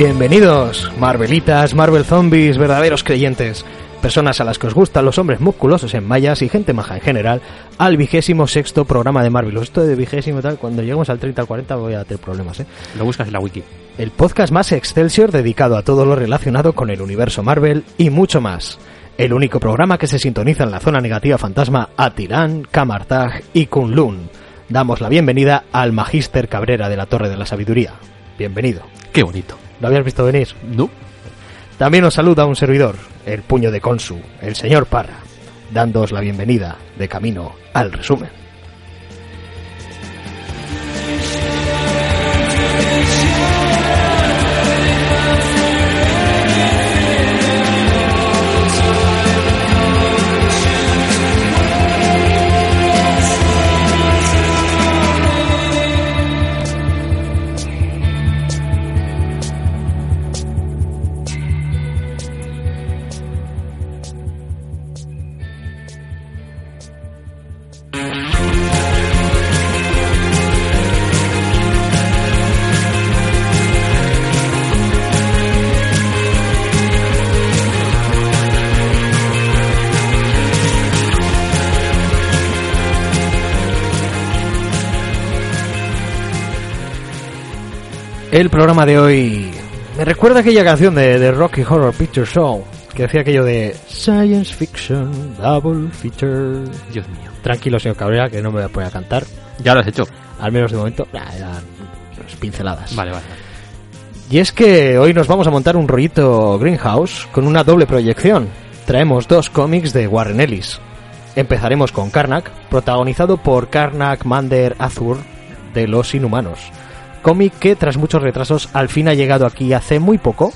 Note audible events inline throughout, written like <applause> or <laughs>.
Bienvenidos, Marvelitas, Marvel Zombies, verdaderos creyentes, personas a las que os gustan los hombres musculosos en mallas y gente maja en general, al vigésimo sexto programa de Marvel. Esto de vigésimo tal, cuando lleguemos al 30 al 40 voy a tener problemas, ¿eh? Lo buscas en la wiki. El podcast más excelsior dedicado a todo lo relacionado con el universo Marvel y mucho más. El único programa que se sintoniza en la zona negativa fantasma a Tirán, Kamartag y Kunlun. Damos la bienvenida al Magíster Cabrera de la Torre de la Sabiduría. Bienvenido. Qué bonito. ¿Lo habías visto venir? No. También os saluda un servidor, el puño de Consu, el señor Parra, dándoos la bienvenida de camino al resumen. El programa de hoy me recuerda aquella canción de, de Rocky Horror Picture Show que decía aquello de Science Fiction Double Feature. Dios mío. Tranquilo, señor Cabrera, que no me voy a poner a cantar. Ya lo has hecho. Al menos de momento, nah, eran pinceladas. Vale, vale. Y es que hoy nos vamos a montar un rollito Greenhouse con una doble proyección. Traemos dos cómics de Warren Ellis. Empezaremos con Karnak, protagonizado por Karnak Mander Azur de Los Inhumanos. Cómic que tras muchos retrasos al fin ha llegado aquí hace muy poco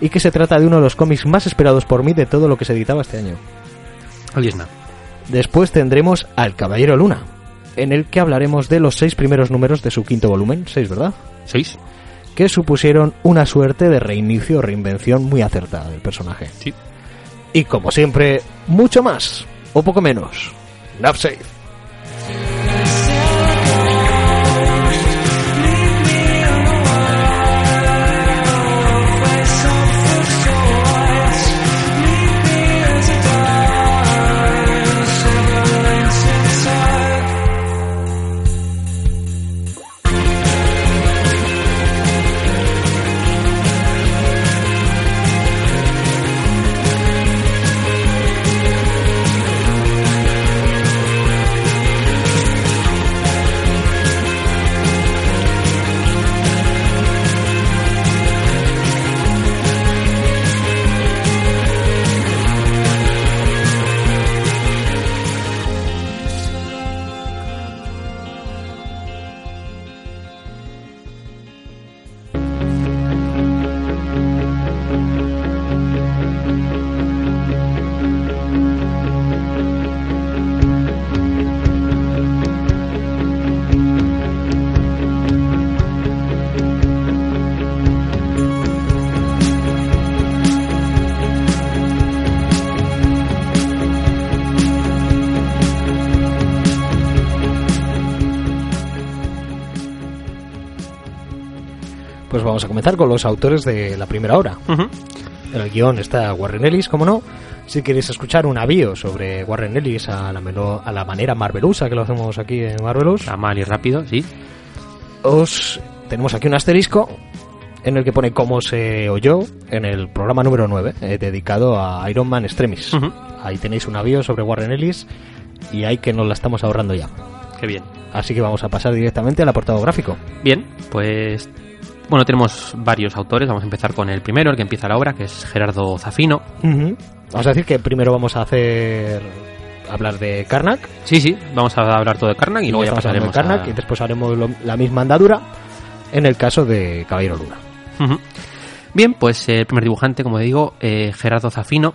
y que se trata de uno de los cómics más esperados por mí de todo lo que se editaba este año. Aliesna. Después tendremos Al Caballero Luna, en el que hablaremos de los seis primeros números de su quinto volumen, seis, ¿verdad? ¿Seis? Que supusieron una suerte de reinicio o reinvención muy acertada del personaje. Sí. Y como siempre, mucho más, o poco menos. Love safe. Comenzar con los autores de la primera hora. En el guion está Warren Ellis, como no. Si queréis escuchar un avío sobre Warren Ellis a la, meno- a la manera marvelusa que lo hacemos aquí en Marvelous, Está mal y rápido, sí. os tenemos aquí un asterisco en el que pone cómo se oyó en el programa número 9, eh, dedicado a Iron Man Extremis. Ujú. Ahí tenéis un avión sobre Warren Ellis y ahí que nos la estamos ahorrando ya. Qué bien. Así que vamos a pasar directamente al apartado gráfico. Bien, pues bueno, tenemos varios autores. Vamos a empezar con el primero, el que empieza la obra, que es Gerardo Zafino. Vamos a decir que primero vamos a hacer hablar de Karnak Sí, sí, vamos a hablar todo de Karnak y luego ya pasaremos de Karnak a... y después haremos lo- la misma andadura en el caso de Caballero Luna. Bien, pues eh, el primer dibujante, como digo, eh, Gerardo Zafino.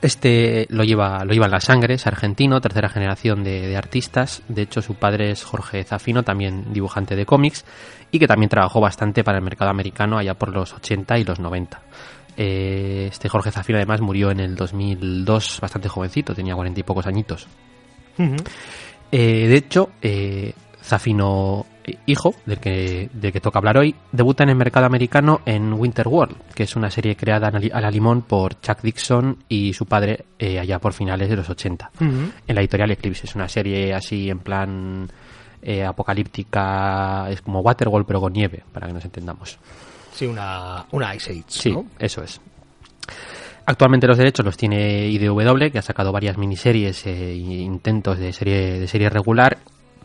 Este lo lleva, lo lleva en la sangre, es argentino, tercera generación de, de artistas. De hecho, su padre es Jorge Zafino, también dibujante de cómics, y que también trabajó bastante para el mercado americano allá por los 80 y los 90. Eh, este Jorge Zafino además murió en el 2002 bastante jovencito, tenía cuarenta y pocos añitos. Eh, de hecho, eh, Zafino, hijo, del que, del que toca hablar hoy, debuta en el mercado americano en Winter World, que es una serie creada a la- limón por Chuck Dixon y su padre eh, allá por finales de los 80. En la editorial Eclipse. Es una serie así en plan eh, apocalíptica, es como Waterworld pero con nieve, para que nos entendamos. Sí, una, una Ice Age, Sí, ¿no? eso es. Actualmente los derechos los tiene IDW, que ha sacado varias miniseries e intentos de serie, de serie regular,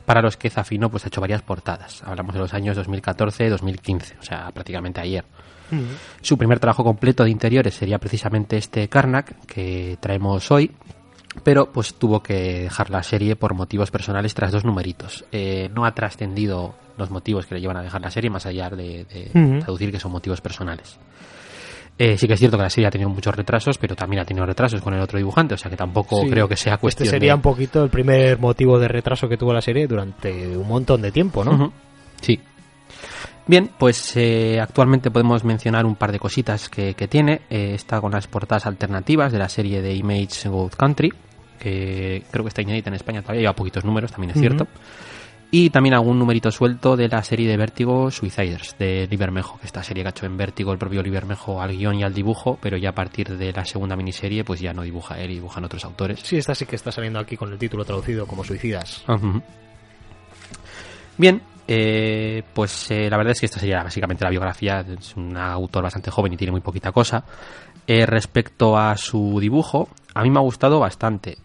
para los que Zafino pues, ha hecho varias portadas. Hablamos de los años 2014-2015, o sea, prácticamente ayer. Su primer trabajo completo de interiores sería precisamente este Karnak, que traemos hoy, pero pues tuvo que dejar la serie por motivos personales tras dos numeritos. Eh, no ha trascendido los motivos que le llevan a dejar la serie, más allá de, de traducir que son motivos personales. Eh, sí que es cierto que la serie ha tenido muchos retrasos, pero también ha tenido retrasos con el otro dibujante, o sea que tampoco Sí. creo que sea cuestión Este sería de... un poquito el primer motivo de retraso que tuvo la serie durante un montón de tiempo, ¿no? Sí. Bien, pues eh, actualmente podemos mencionar un par de cositas que, que tiene. Eh, está con las portadas alternativas de la serie de Image Gold Country, que creo que está inédita en España todavía, lleva poquitos números, también es cierto. Y también algún numerito suelto de la serie de Vértigo Suiciders, de Libermejo, que esta serie que ha hecho en Vértigo el propio Libermejo al guion y al dibujo, pero ya a partir de la segunda miniserie pues ya no dibuja él y dibujan otros autores. Sí, esta sí que está saliendo aquí con el título traducido como Suicidas. Bien, eh, pues eh, la verdad es que esta sería básicamente la biografía. Es un autor bastante joven y tiene muy poquita cosa. Eh, respecto a su dibujo, a mí me ha gustado bastante.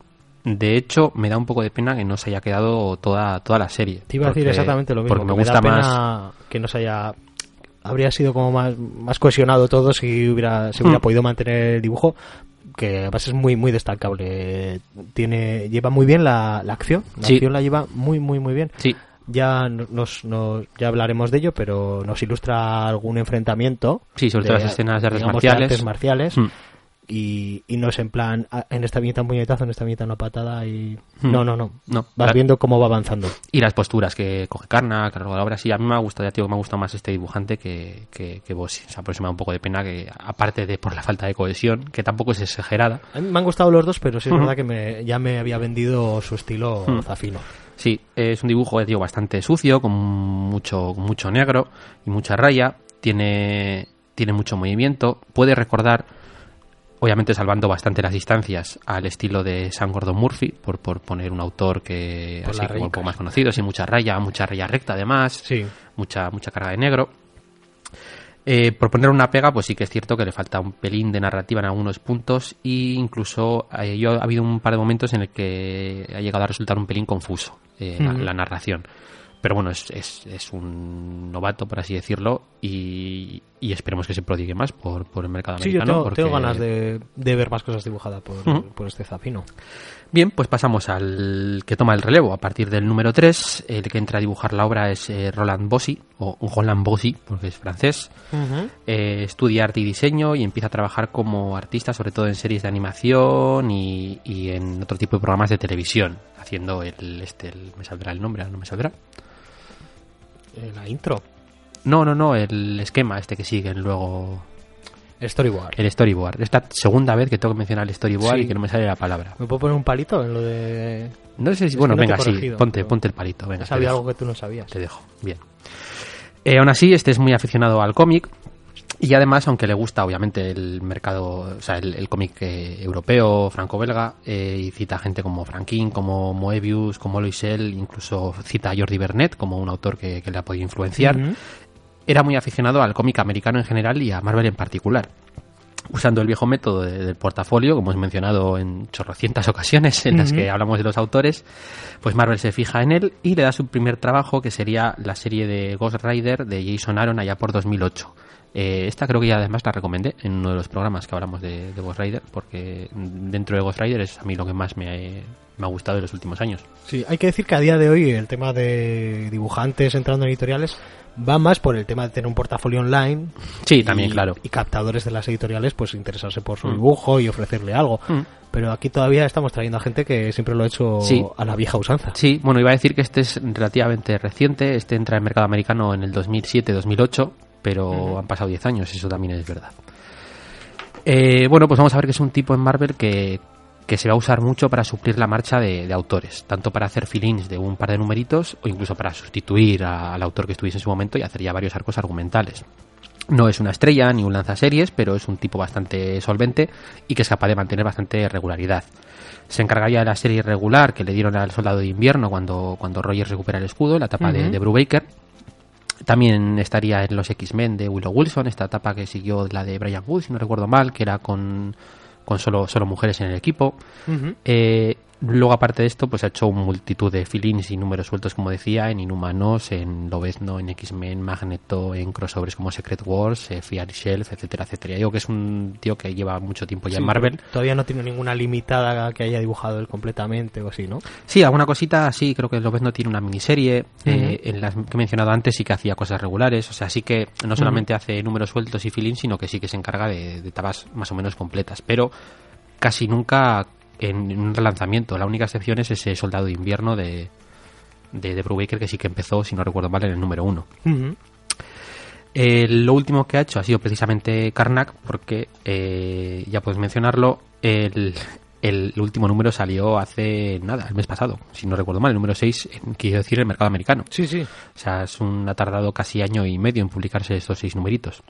De hecho, me da un poco de pena que no se haya quedado toda, toda la serie. Te iba a decir exactamente lo mismo. Porque me gusta da pena más. que no se haya... Habría sido como más, más cohesionado todo si hubiera, si hubiera Hmm. podido mantener el dibujo, que además es muy muy destacable. Tiene Lleva muy bien la, la acción. La Sí. acción la lleva muy muy muy bien. Sí, Ya nos, nos- ya hablaremos de ello, pero nos ilustra algún enfrentamiento. Sí, sobre todo las escenas de artes digamos, marciales. artes marciales. Mm. Y, y no es en plan, ah, en esta viñeta un puñetazo, en esta viñeta una patada y... Mm. No, no, no. No. Vas La- viendo cómo va avanzando. Y las posturas que coge Karnak a lo largo de la obra, sí, a mí me ha gustado, ya te digo, me ha gustado más este dibujante que, que, que Bossi. O sea, por eso me da un poco de pena que, aparte de por la falta de cohesión, que tampoco es exagerada, A mí me han gustado los dos, pero sí es Ujú. verdad que me, ya me había vendido su estilo Mm. Zafino. Sí, es un dibujo, digo, bastante sucio, con mucho, con mucho negro y mucha raya. Tiene, tiene mucho movimiento. Puede recordar, obviamente salvando bastante las distancias, al estilo de Sam Gordon Murphy, por, por poner un autor que Por así como un poco más conocido, sin mucha raya, mucha raya recta además, Sí. mucha, mucha carga de negro. Eh, por poner una pega, pues sí que es cierto que le falta un pelín de narrativa en algunos puntos e incluso eh, yo ha habido un par de momentos en el que ha llegado a resultar un pelín confuso eh, la narración. Pero bueno, es, es, es un novato, por así decirlo, y, y esperemos que se prodigue más por, por el mercado Sí, yo americano. tengo, porque- tengo ganas de, de ver más cosas dibujadas por, por este Zafino. Bien, pues pasamos al que toma el relevo. A partir del número 3, el que entra a dibujar la obra es eh, Roland Bossy, o Roland Bossy, porque es francés. Eh, estudia arte y diseño y empieza a trabajar como artista, sobre todo en series de animación y, y en otro tipo de programas de televisión, haciendo el, este, el- me saldrá el nombre, no me saldrá. La intro. No, no, no, el esquema este que siguen luego, Storyboard. el storyboard. Esta segunda vez que tengo que mencionar el storyboard Sí. y que no me sale la palabra. ¿Me puedo poner un palito en lo de...? No sé si, Es bueno, no venga, sí, ponte, ponte el palito, venga. Sabía algo que tú no sabías. Te dejo, bien. Eh, aún así, este es muy aficionado al cómic y además, aunque le gusta obviamente el mercado, o sea, el, el cómic eh, europeo, franco-belga, eh, y cita gente como Franquin, como Moebius, como Loisel, incluso cita a Jordi Bernet como un autor que, que le ha podido influenciar. Era muy aficionado al cómic americano en general y a Marvel en particular. Usando el viejo método de- del portafolio, como hemos mencionado en chorrocientas ocasiones en las que hablamos de los autores, pues Marvel se fija en él y le da su primer trabajo, que sería la serie de Ghost Rider de Jason Aaron allá por 2008. Eh, esta creo que ya además la recomendé en uno de los programas que hablamos de, de Ghost Rider, porque dentro de Ghost Rider es a mí lo que más me, me ha gustado en los últimos años. Sí, hay que decir que a día de hoy el tema de dibujantes entrando en editoriales va más por el tema de tener un portafolio online. Sí, también, y- claro. Y captadores de las editoriales, pues interesarse por su Mm. dibujo y ofrecerle algo. Mm. Pero aquí todavía estamos trayendo a gente que siempre lo ha hecho Sí. a la vieja usanza. Sí, bueno, iba a decir que este es relativamente reciente, este entra en mercado americano en el 2007-2008, pero han pasado 10 años, eso también es verdad. Eh, bueno, pues vamos a ver que es un tipo en Marvel que, que se va a usar mucho para suplir la marcha de, de autores, tanto para hacer fill-ins de un par de numeritos o incluso para sustituir a- al autor que estuviese en su momento y hacer ya varios arcos argumentales. No es una estrella ni un lanzaseries, pero es un tipo bastante solvente y que es capaz de mantener bastante regularidad. Se encargaría de la serie regular que le dieron al Soldado de Invierno cuando, cuando Rogers recupera el escudo, la etapa de, de Brubaker. También estaría en los X-Men de Willow Wilson, esta etapa que siguió la de Brian Wood, si no recuerdo mal, que era con, con solo, solo mujeres en el equipo. Eh, luego, aparte de esto, pues ha hecho multitud de fill-ins y números sueltos, como decía, en Inhumanos, en Lobezno, en X-Men, Magneto, en crossovers como Secret Wars, eh, Fear Shelf, etcétera, etcétera. Digo que es un tío que lleva mucho tiempo ya Sí, en Marvel. Todavía no tiene ninguna limitada que haya dibujado él completamente o así, ¿no? Sí, alguna cosita, sí, creo que Lobezno tiene una miniserie. eh, en las que he mencionado antes sí que hacía cosas regulares. O sea, sí que no solamente hace números sueltos y fill-ins, sino que sí que se encarga de, de tabas más o menos completas. Pero casi nunca en un relanzamiento. La única excepción es ese Soldado de Invierno de, de, de Brubaker, que sí que empezó, si no recuerdo mal, en el número uno. Eh, lo último que ha hecho ha sido precisamente Karnak, porque eh, ya puedes mencionarlo, el, el último número salió hace nada, el mes pasado, si no recuerdo mal, el número 6, en- quiero decir, el mercado americano. Sí, sí. O sea, es un, ha tardado casi año y medio en publicarse estos seis numeritos.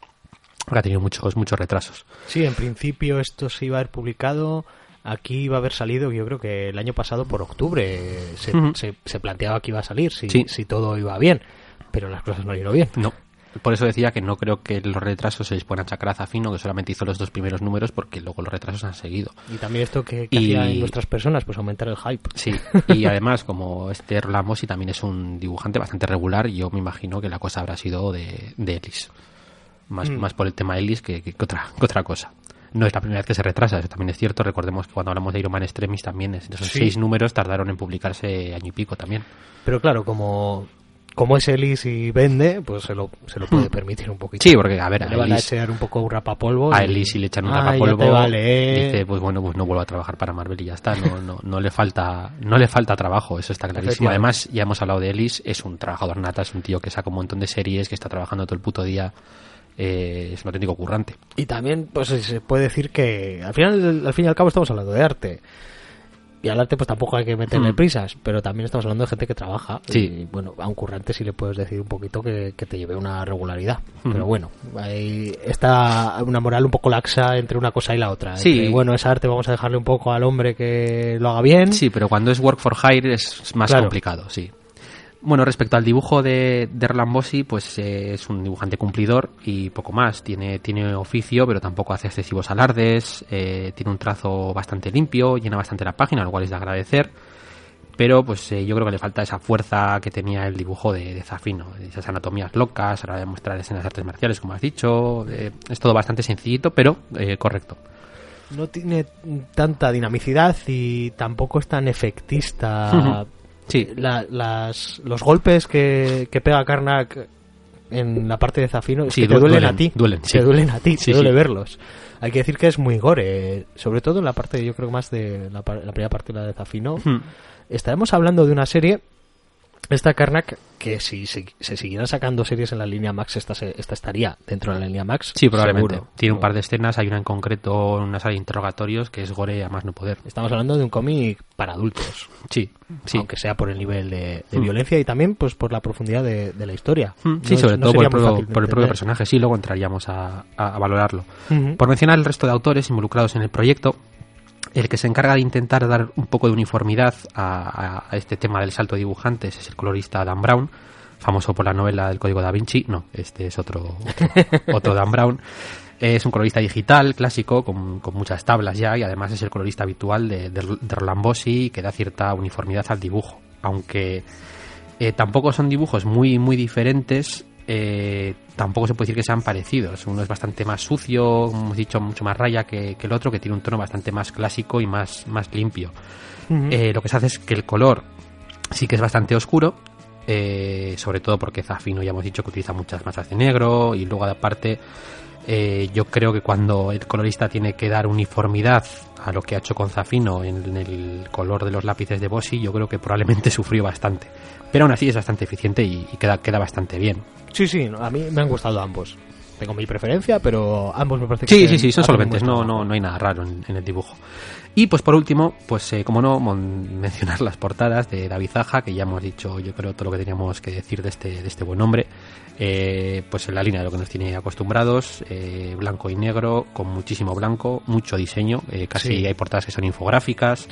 Porque ha tenido muchos, muchos retrasos. Sí, en principio esto se iba a haber publicado. Aquí iba a haber salido, yo creo que el año pasado por octubre se, se- se planteaba que iba a salir, si, Sí. si todo iba bien. Pero las cosas no ido bien. No. Por eso decía que no creo que los retrasos se les puedan achacar a Zafino, que solamente hizo los dos primeros números, porque luego los retrasos han seguido. Y también esto que, que Y- hacía en nuestras personas, pues aumentar el hype. Sí, y <laughs> además, como este Roland Mossy también es un dibujante bastante regular, yo me imagino que la cosa habrá sido de, de Ellis. Más, Mm. más por el tema Ellis que, que- que otra, que otra cosa. No es la primera vez que se retrasa, eso también es cierto. Recordemos que cuando hablamos de Iron Man Extremis también, es- esos Sí. seis números tardaron en publicarse año y pico también. Pero claro, como, como es Ellis y vende, pues se lo, se lo puede permitir un poquito. Sí, porque, a ver, a Le van a echar un poco un rapapolvo. a y- Ellis si le echan un Ah, rapapolvo, vale, ¿eh? dice, pues bueno, pues no vuelvo a trabajar para Marvel y ya está. No, no, no le falta, no le falta trabajo, eso está clarísimo. Además, ya hemos hablado de Ellis, es un trabajador nata, es un tío que saca un montón de series, que está trabajando todo el puto día. Eh, es un auténtico currante. Y también, pues se puede decir que al final, al fin y al cabo, estamos hablando de arte. Y al arte, pues tampoco hay que meterle Hmm. prisas, pero también estamos hablando de gente que trabaja. Sí. Y bueno, a un currante sí le puedes decir un poquito que, que te lleve una regularidad. Hmm. Pero bueno, ahí está una moral un poco laxa entre una cosa y la otra. Sí. Entre, bueno, es arte, vamos a dejarle un poco al hombre que lo haga bien. Sí, pero cuando es work for hire es más Claro. complicado, sí. Bueno, respecto al dibujo de, de Roland Bossi, pues eh, es un dibujante cumplidor y poco más. Tiene, tiene oficio, pero tampoco hace excesivos alardes. eh, tiene un trazo bastante limpio, llena bastante la página, lo cual es de agradecer. Pero pues eh, yo creo que le falta esa fuerza que tenía el dibujo de, de Zafino, esas anatomías locas, ahora de mostrar escenas de artes marciales, como has dicho. es todo bastante sencillito, pero eh, correcto. No tiene tanta dinamicidad y tampoco es tan efectista. Ujú. <laughs> Sí, La- las, los golpes que, que pega Karnak en la parte de Zafino es Sí, que te du- duelen, duelen, a ti. duelen, te sí. duelen a ti, Sí, te duele verlos. Hay que decir que es muy gore, sobre todo en la parte, yo creo más de la primera parte, la de Zafino. Hmm. Estaremos hablando de una serie, esta Karnak, que si se, se siguieran sacando series en la línea Max, esta, se- esta estaría dentro de la línea Max. Sí, probablemente. seguro. Tiene un par de escenas, hay una en concreto, una sala de interrogatorios que es gore a más no poder. Estamos hablando de un cómic para adultos. Sí, sí. aunque sea por el nivel de, de Mm. violencia y también pues por la profundidad de, de la historia. Mm, No Sí, sobre no todo por el, propio, por el propio personaje. Sí, luego entraríamos a, a- a valorarlo. Por mencionar el resto de autores involucrados en el proyecto, el que se encarga de intentar dar un poco de uniformidad a, este tema del salto de dibujantes es el colorista Dan Brown, famoso por la novela del Código da Vinci. No, este es otro, otro, otro Dan Brown. Es un colorista digital, clásico, con, muchas tablas ya, y además es el colorista habitual de Roland Bossi, que da cierta uniformidad al dibujo. Aunque eh, tampoco son dibujos muy, muy diferentes, eh, tampoco se puede decir que sean parecidos. Uno es bastante más sucio, como hemos dicho, mucho más raya que, que, el otro, que tiene un tono bastante más clásico y más, más limpio. Uh -huh. eh, lo que se hace es que el color sí que es bastante oscuro, eh, sobre todo porque Zafino ya hemos dicho que utiliza muchas masas de negro y luego aparte eh, yo creo que cuando el colorista tiene que dar uniformidad a lo que ha hecho con Zafino en el color de los lápices de Bossi, yo creo que probablemente <laughs> sufrió bastante. Pero aún así es bastante eficiente y, y queda, queda bastante bien. Sí, sí, a mí me han gustado ambos. Tengo mi preferencia, pero ambos me parece que Sí, sí, sí, son solventes, no, no, no hay nada raro en, en el dibujo. Y pues por último, pues eh, como no, <laughs> mencionar las portadas de David Zaja, que ya hemos dicho yo creo todo lo que teníamos que decir de este, de este buen hombre, eh, pues en la línea de lo que nos tiene acostumbrados, eh, blanco y negro, con muchísimo blanco, mucho diseño, eh, casi sí. hay portadas que son infográficas.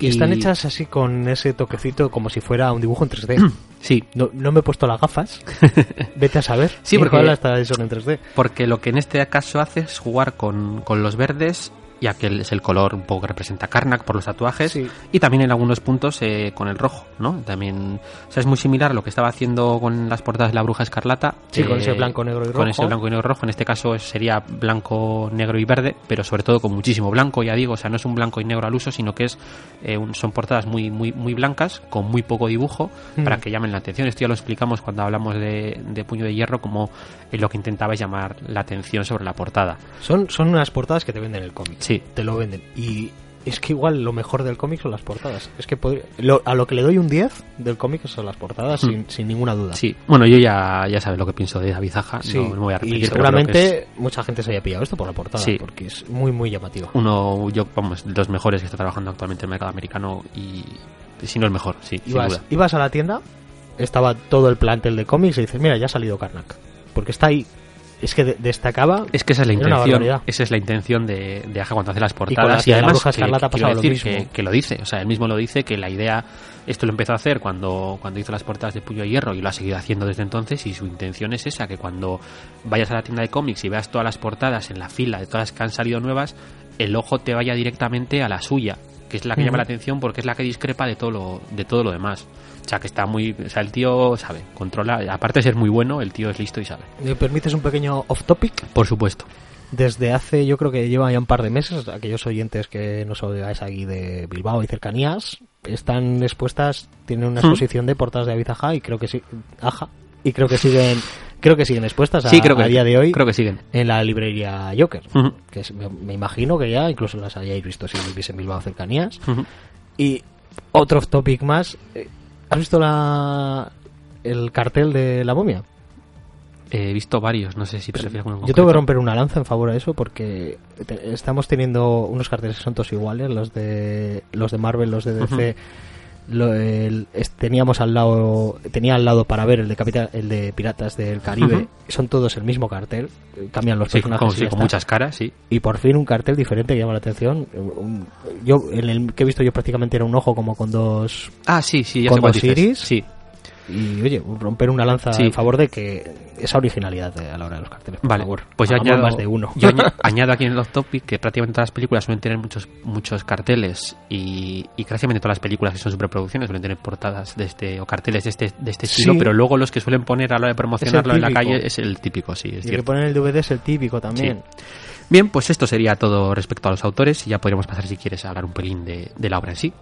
Y, y, están hechas así con ese toquecito como si fuera un dibujo en 3D. <clears throat> Sí. No, no me he puesto las gafas. <laughs> Vete a saber. Sí, porque hasta son en 3D. Porque lo que en este caso hace es jugar con, con los verdes ya que es el color un poco que representa Karnak por los tatuajes sí. y también en algunos puntos eh, con el rojo, ¿no? También, o sea, es muy similar a lo que estaba haciendo con las portadas de la Bruja Escarlata. Sí, eh, con ese blanco, negro y rojo. Con ese blanco y negro rojo, en este caso sería blanco, negro y verde, pero sobre todo con muchísimo blanco, ya digo, o sea, no es un blanco y negro al uso, sino que es eh, un, son portadas muy, muy, muy blancas, con muy poco dibujo, mm. para que llamen la atención. Esto ya lo explicamos cuando hablamos de, de Puño de Hierro, como lo que intentaba es llamar la atención sobre la portada. Son, son unas portadas que te venden el cómic. Sí. Te lo venden. Y es que igual lo mejor del cómic son las portadas. Es que podría, lo, a lo que le doy un 10 del cómic son las portadas, mm. sin, sin, ninguna duda. Sí, bueno, yo ya, ya sabes lo que pienso de David Zaja, sí. no, no, me voy a repetir. Y seguramente es... mucha gente se haya pillado esto por la portada, sí. porque es muy, muy llamativo. Uno, yo, vamos, de los mejores que está trabajando actualmente en el mercado americano y si no el mejor, sí, ibas, sin duda. Ibas a la tienda, estaba todo el plantel de cómics y dices, mira, ya ha salido Karnak. Porque está ahí es que destacaba. Es que esa es la intención. Esa es la intención de, de Aja cuando hace las portadas. Y, y además, que, ha pasado decir lo mismo. Que, que, lo dice. O sea, él mismo lo dice que la idea. Esto lo empezó a hacer cuando, cuando hizo las portadas de Puño de Hierro y lo ha seguido haciendo desde entonces. Y su intención es esa: que cuando vayas a la tienda de cómics y veas todas las portadas en la fila de todas las que han salido nuevas, el ojo te vaya directamente a la suya, que es la que llama la atención porque es la que discrepa de todo lo, de todo lo demás. O sea, que está muy. O sea, el tío sabe, controla. Aparte de ser muy bueno, el tío es listo y sabe. ¿Me permites un pequeño off topic? Por supuesto. Desde hace, yo creo que lleva ya un par de meses, aquellos oyentes que nos oigáis aquí de Bilbao y cercanías, están expuestas, tienen una exposición ¿Mm? de portadas de David Aja y creo que sí. Aja. Y creo que siguen. <laughs> Creo que siguen expuestas a, sí, creo que, a día de hoy. Creo que siguen. En la librería Joker. Uh -huh. Que es, me, me, imagino que ya incluso las hayáis visto si vivís en Bilbao cercanías. Uh -huh. Y otro off topic más. Eh, ¿Has visto la el cartel de la momia? He visto varios, no sé si te refieres a Yo tengo que romper una lanza en favor de eso porque te, estamos teniendo unos carteles que son todos iguales, los de los de Marvel, los de DC. Uh -huh. Lo, el, teníamos al lado tenía al lado para ver el de Capital, el de Piratas del Caribe uh -huh. son todos el mismo cartel cambian los sí, personajes con, sí, con muchas caras sí. Y por fin un cartel diferente que llama la atención un, yo en el que he visto yo prácticamente era un ojo como con dos ah sí sí ya con dos iris. Sí y oye, romper una lanza sí. en favor de que esa originalidad a la hora de los carteles, por vale, favor. Pues yo añado, más de uno. Yo <laughs> añado aquí en el topic que prácticamente todas las películas suelen tener muchos muchos carteles y, y prácticamente todas las películas que son superproducciones suelen tener portadas de este o carteles de este de este estilo, sí. pero luego los que suelen poner a la hora de promocionarlo en la calle es el típico, sí, es y el que ponen el DVD es el típico también. Sí. Bien, pues esto sería todo respecto a los autores y ya podríamos pasar si quieres a hablar un pelín de, de la obra en sí.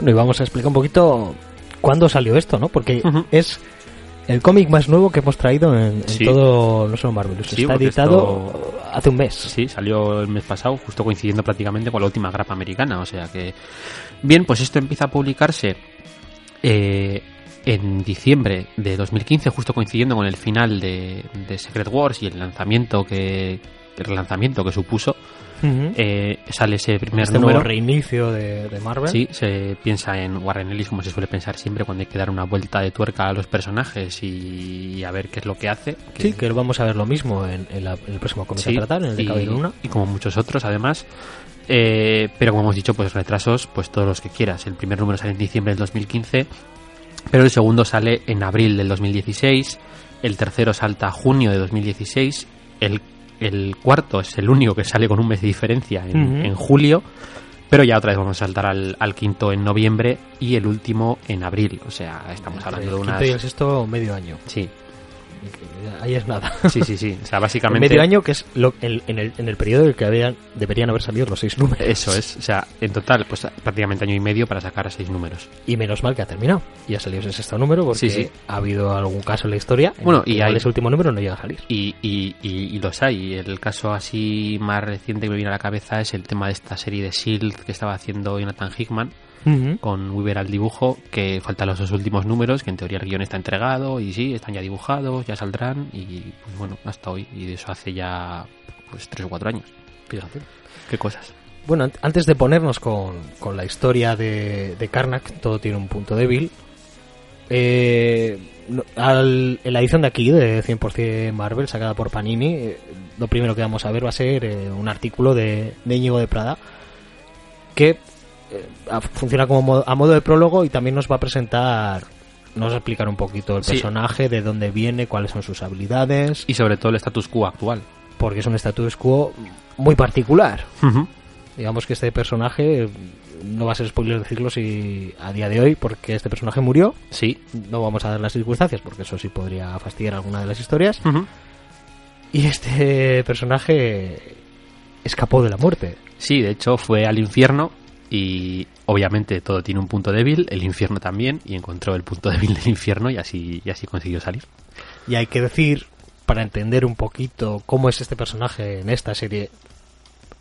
Bueno, y vamos a explicar un poquito cuándo salió esto, ¿no? Porque es el cómic más nuevo que hemos traído en, en Sí. todo No Solo Marvel. Sí, Está editado hace un mes. Sí, salió el mes pasado, justo coincidiendo prácticamente con la última grapa americana. O sea que. Bien, pues esto empieza a publicarse eh, en diciembre de 2015, justo coincidiendo con el final de, de Secret Wars y el lanzamiento que. El relanzamiento que supuso, Ujú. eh, sale ese primer este número. nuevo reinicio de, de Marvel. Sí, se piensa en Warren Ellis como se suele pensar siempre cuando hay que dar una vuelta de tuerca a los personajes y, y a ver qué es lo que hace. que- Sí, que vamos a ver lo mismo en, en la- en el próximo cómic Sí, a tratar, en el de y, Luna. y como muchos otros además. Eh, pero como hemos dicho, pues retrasos, pues todos los que quieras. El primer número sale en diciembre del 2015, pero el segundo sale en abril del 2016, el tercero salta a junio de 2016, el, el cuarto es el único que sale con un mes de diferencia en, julio, pero ya otra vez vamos a saltar al, al quinto en noviembre y el último en abril. O sea, estamos hablando el de unas... y el sexto medio año. Sí, Ahí es nada. sí, sí, sí. O sea, En básicamente... medio año, que es lo, el- en, el, en el periodo en el que habían, deberían haber salido los seis números. Eso es, o sea, en total, pues prácticamente año y medio para sacar seis números. Y menos mal que ha terminado. Y ha salido ese sexto número porque Sí, sí. ha habido algún caso en la historia. en Bueno, el que y hay- ese último número no llega a salir. Y, y, y, y los hay. El caso así más reciente que me viene a la cabeza es el tema de esta serie de S.H.I.E.L.D. que estaba haciendo Jonathan Hickman con Weaver al dibujo, que faltan los dos últimos números, que en teoría el guion está entregado y sí, están ya dibujados, ya saldrán y pues bueno, hasta hoy. Y de eso hace ya pues tres o cuatro años. Fíjate. Qué cosas. Bueno, an- antes de ponernos con, con la historia de, de Karnak, todo tiene un punto débil. Eh, al- en la edición de aquí, de 100% Marvel, sacada por Panini, eh, lo primero que vamos a ver va a ser eh, un artículo de, de Íñigo de Prada que funciona como a modo de prólogo y también nos va a presentar, nos va a explicar un poquito el Sí. personaje, de dónde viene, cuáles son sus habilidades, Y sobre todo el status quo actual. porque es un status quo muy particular. Digamos que este personaje, no va a ser spoiler decirlo si a día de hoy, porque este personaje murió. Sí. No vamos a dar las circunstancias, porque eso sí podría fastidiar alguna de las historias. Y este personaje escapó de la muerte. Sí, de hecho fue al infierno y obviamente todo tiene un punto débil, el infierno también, y encontró el punto <laughs> débil del infierno y así, y así consiguió salir. Y hay que decir, para entender un poquito cómo es este personaje en esta serie,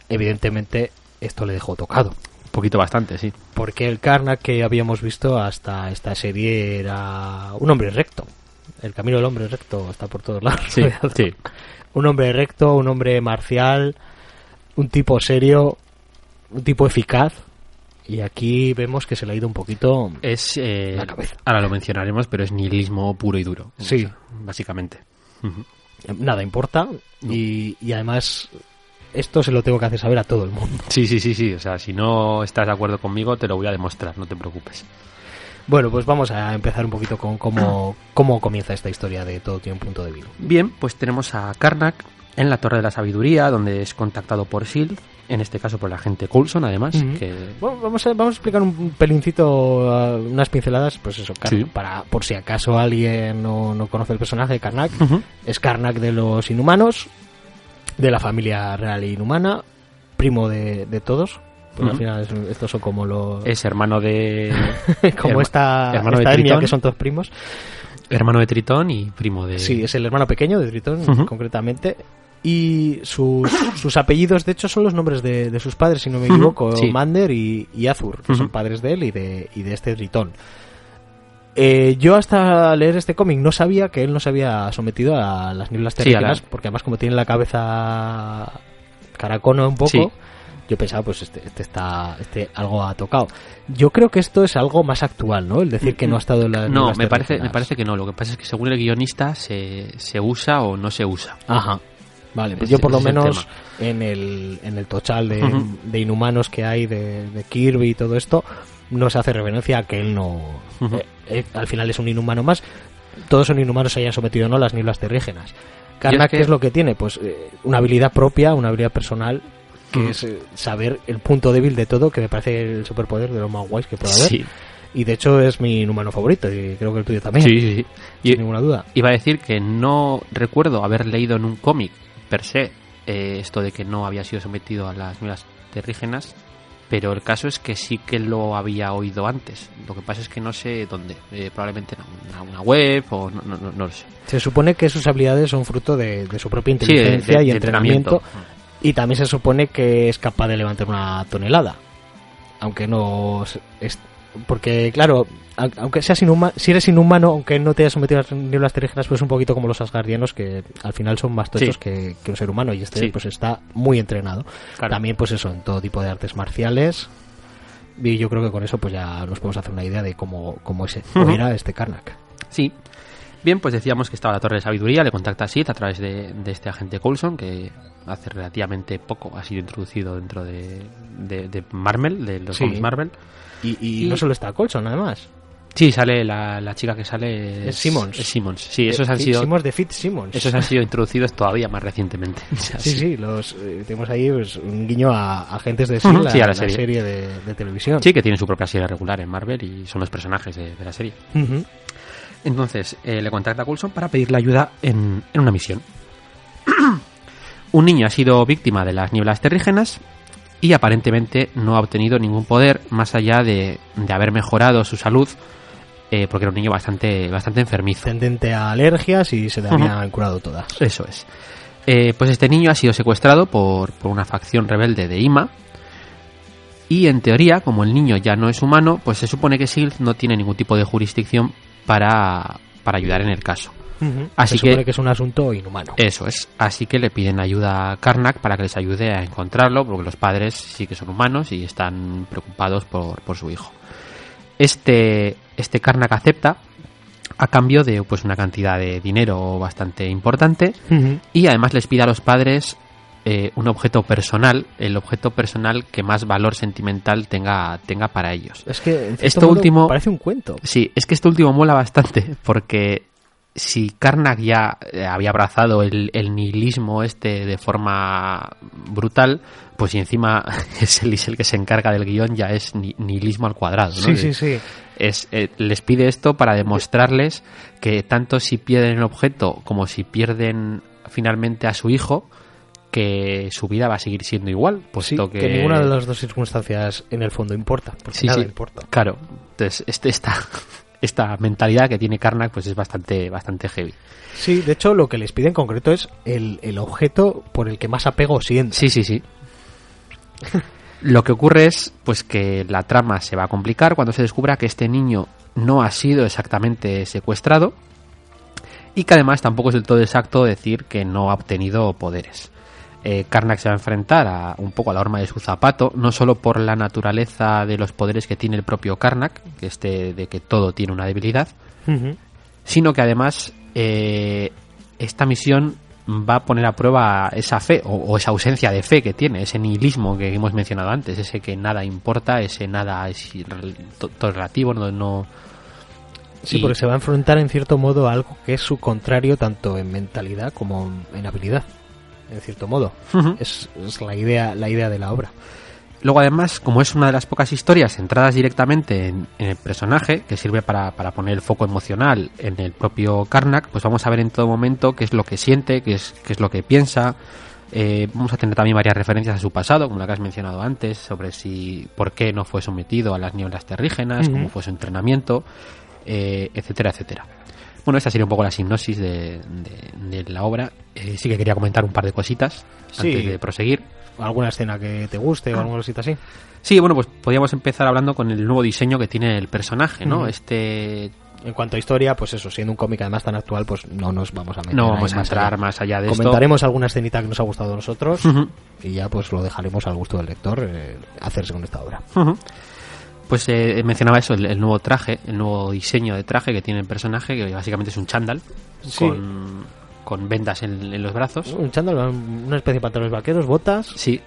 evidentemente esto le dejó tocado. Un poquito bastante, sí. Porque el Karnak que habíamos visto hasta esta serie era un hombre recto. El camino del hombre recto está por todos lados. Sí, <laughs> sí. Un hombre recto, un hombre marcial, un tipo serio, un tipo eficaz. Y aquí vemos que se le ha ido un poquito. Es, eh, La cabeza. ahora lo mencionaremos, pero es nihilismo puro y duro. Sí. Básicamente. Nada importa. Y, y además, esto se lo tengo que hacer saber a todo el mundo. Sí, sí, sí, sí. O sea, si no estás de acuerdo conmigo, te lo voy a demostrar, no te preocupes. Bueno, pues vamos a empezar un poquito con cómo, cómo comienza esta historia de todo tiene un punto débil. Bien, pues tenemos a Karnak en la Torre de la Sabiduría, donde es contactado por S.H.I.E.L.D., en este caso por la agente Coulson, además, que Bueno, vamos a, vamos a explicar un pelincito, uh, unas pinceladas, pues eso, Sí. para por si acaso alguien no, no conoce el personaje de Karnak. Es Karnak de los inhumanos, de la familia real inhumana, primo de, de todos. Pues al final es- estos son como los... es hermano de <laughs> como herma- esta, hermano de esta etnia Tritón. que son todos primos. hermano de Tritón y primo de Sí, es el hermano pequeño de Tritón, concretamente. Y sus, <coughs> sus apellidos, de hecho, son los nombres de, de sus padres, si no me equivoco, sí. Mander y, y Azur, que son padres de él y de, y de este Tritón. Eh, yo hasta leer este cómic no sabía que él no se había sometido a las nieblas Sí, la- porque además como tiene la cabeza caracono un poco, Sí. yo pensaba, pues este, este está, este algo ha tocado. Yo creo que esto es algo más actual, ¿no? El decir que no ha estado en las No, me parece, me parece que no. Lo que pasa es que según el guionista se, se usa o no se usa. Ajá. Vale, pues yo por lo es el menos en el, en el total de, inhumanos que hay de, de Kirby y todo esto, no se hace referencia a que él no... Eh, eh, al final es un inhumano más. Todos son inhumanos se hayan sometido no las nieblas terrígenas. Karnak, que- ¿qué es lo que tiene? Pues eh, una habilidad propia, una habilidad personal, que es saber el punto débil de todo, que me parece el superpoder de lo más guays que puede haber. Sí, Y de hecho es mi inhumano favorito, y creo que el tuyo también, sí, sí. sí. sin Y ninguna duda. iba a decir que no recuerdo haber leído en un cómic per se eh, esto de que no había sido sometido a las nuevas terrígenas. pero el caso es que sí que lo había oído antes. Lo que pasa es que no sé dónde. Eh, probablemente en una, una web o no, no, no, no lo sé. Se supone que sus habilidades son fruto de, de su propia Sí, de- inteligencia de- y de entrenamiento. Y también se supone que es capaz de levantar una tonelada. Aunque no. es- porque, claro, aunque seas inhumano, si eres inhumano, aunque no te hayas sometido a las nieblas terrígenas, pues un poquito como los asgardianos, que al final son más tochos Sí. que, que un ser humano. Y este, Sí. pues está muy entrenado. Claro. También, pues eso, en todo tipo de artes marciales. Y yo creo que con eso, pues ya nos podemos hacer una idea de cómo, cómo ese, o Ujú. era este Karnak. Sí. Bien, pues decíamos que estaba la Torre de Sabiduría, le contacta a Sid a través de, de este agente Coulson, que hace relativamente poco ha sido introducido dentro de, de, de Marvel, de los Sí. cómics Marvel. Y, y Y- no solo está Colson, además. Sí, sale la, la chica que sale Es Simmons. Es Simmons. Sí, esos De han Fit- sido Simmons de Fitzsimmons. esos han sido <laughs> introducidos todavía más recientemente. <laughs> O sea, Sí, sí, los, eh, tenemos ahí pues, un guiño a agentes de <laughs> Sí, a la la serie. serie, de, de televisión. Sí, que tiene su propia serie regular en Marvel y son los personajes de, de la serie. Entonces, eh, le contacta a Coulson para pedirle ayuda en, en una misión. <clears throat> Un niño ha sido víctima de las nieblas terrígenas y aparentemente no ha obtenido ningún poder más allá de, de haber mejorado su salud, eh, porque era un niño bastante, bastante enfermizo. Tendente a alergias y se le habían curado todas. Eso es. Eh, pues este niño ha sido secuestrado por, por una facción rebelde de Ima. Y en teoría, como el niño ya no es humano, pues se supone que Shield no tiene ningún tipo de jurisdicción para, para ayudar en el caso. Así se supone que- que es un asunto inhumano. Eso es. Así que le piden ayuda a Karnak para que les ayude a encontrarlo, porque los padres sí que son humanos y están preocupados por, por su hijo. Este, este Karnak acepta a cambio de pues una cantidad de dinero bastante importante y además les pide a los padres eh, un objeto personal, el objeto personal que más valor sentimental tenga, tenga para ellos. Es que en Esto último- parece un cuento. Sí, es que esto último mola bastante porque si Karnak ya eh, había abrazado el, el nihilismo este de forma brutal, pues y encima <laughs> es el, es el que se encarga del guion, ya es ni- nihilismo al cuadrado. ¿no? Sí, sí, sí. Es, eh, les pide esto para demostrarles que tanto si pierden el objeto como si pierden finalmente a su hijo, que su vida va a seguir siendo igual, Sí, puesto que... ninguna de las dos circunstancias en el fondo importa. Porque Sí, nada sí. importa. Claro, entonces este, esta, esta mentalidad que tiene Karnak pues es bastante, bastante heavy. Sí, de hecho, lo que les pide en concreto es el, el objeto por el que más apego sienten. Sí, sí, sí. Lo que ocurre es pues que la trama se va a complicar cuando se descubra que este niño no ha sido exactamente secuestrado y que además tampoco es del todo exacto decir que no ha obtenido poderes. Eh, Karnak se va a enfrentar a un poco a la horma de su zapato, no solo por la naturaleza de los poderes que tiene el propio Karnak, que este de que todo tiene una debilidad, sino que además eh, esta misión va a poner a prueba esa fe o, o esa ausencia de fe que tiene, ese nihilismo que hemos mencionado antes, ese que nada importa, ese nada es todo relativo, no, no- Sí, y- porque se va a enfrentar en cierto modo a algo que es su contrario tanto en mentalidad como en habilidad. En cierto modo. Es, es la idea la idea de la obra. Luego además, como es una de las pocas historias centradas directamente en, en el personaje, que sirve para, para poner el foco emocional en el propio Karnak, pues vamos a ver en todo momento qué es lo que siente, qué es, qué es lo que piensa. Eh, vamos a tener también varias referencias a su pasado, como la que has mencionado antes, sobre si por qué no fue sometido a las nieblas terrígenas, cómo fue su entrenamiento, eh, etcétera, etcétera. Bueno, esta sería un poco la sinopsis de, de- de la obra. Eh, sí que quería comentar un par de cositas Sí. antes de proseguir. ¿Alguna escena que te guste o alguna cosita así? Sí, bueno, pues podríamos empezar hablando con el nuevo diseño que tiene el personaje, ¿no? Este En cuanto a historia, pues eso, siendo un cómic además tan actual, pues no nos vamos a meter. no vamos a entrar allá. más allá de Comentaremos alguna escenita que nos ha gustado a nosotros esto. Y ya pues lo dejaremos al gusto del lector eh, hacerse con esta obra. Pues eh, mencionaba eso, el, el nuevo traje, el nuevo diseño de traje que tiene el personaje, que básicamente es un chándal Sí. con, con vendas en, en los brazos. Un chándal, una especie de pantalones vaqueros, botas Sí,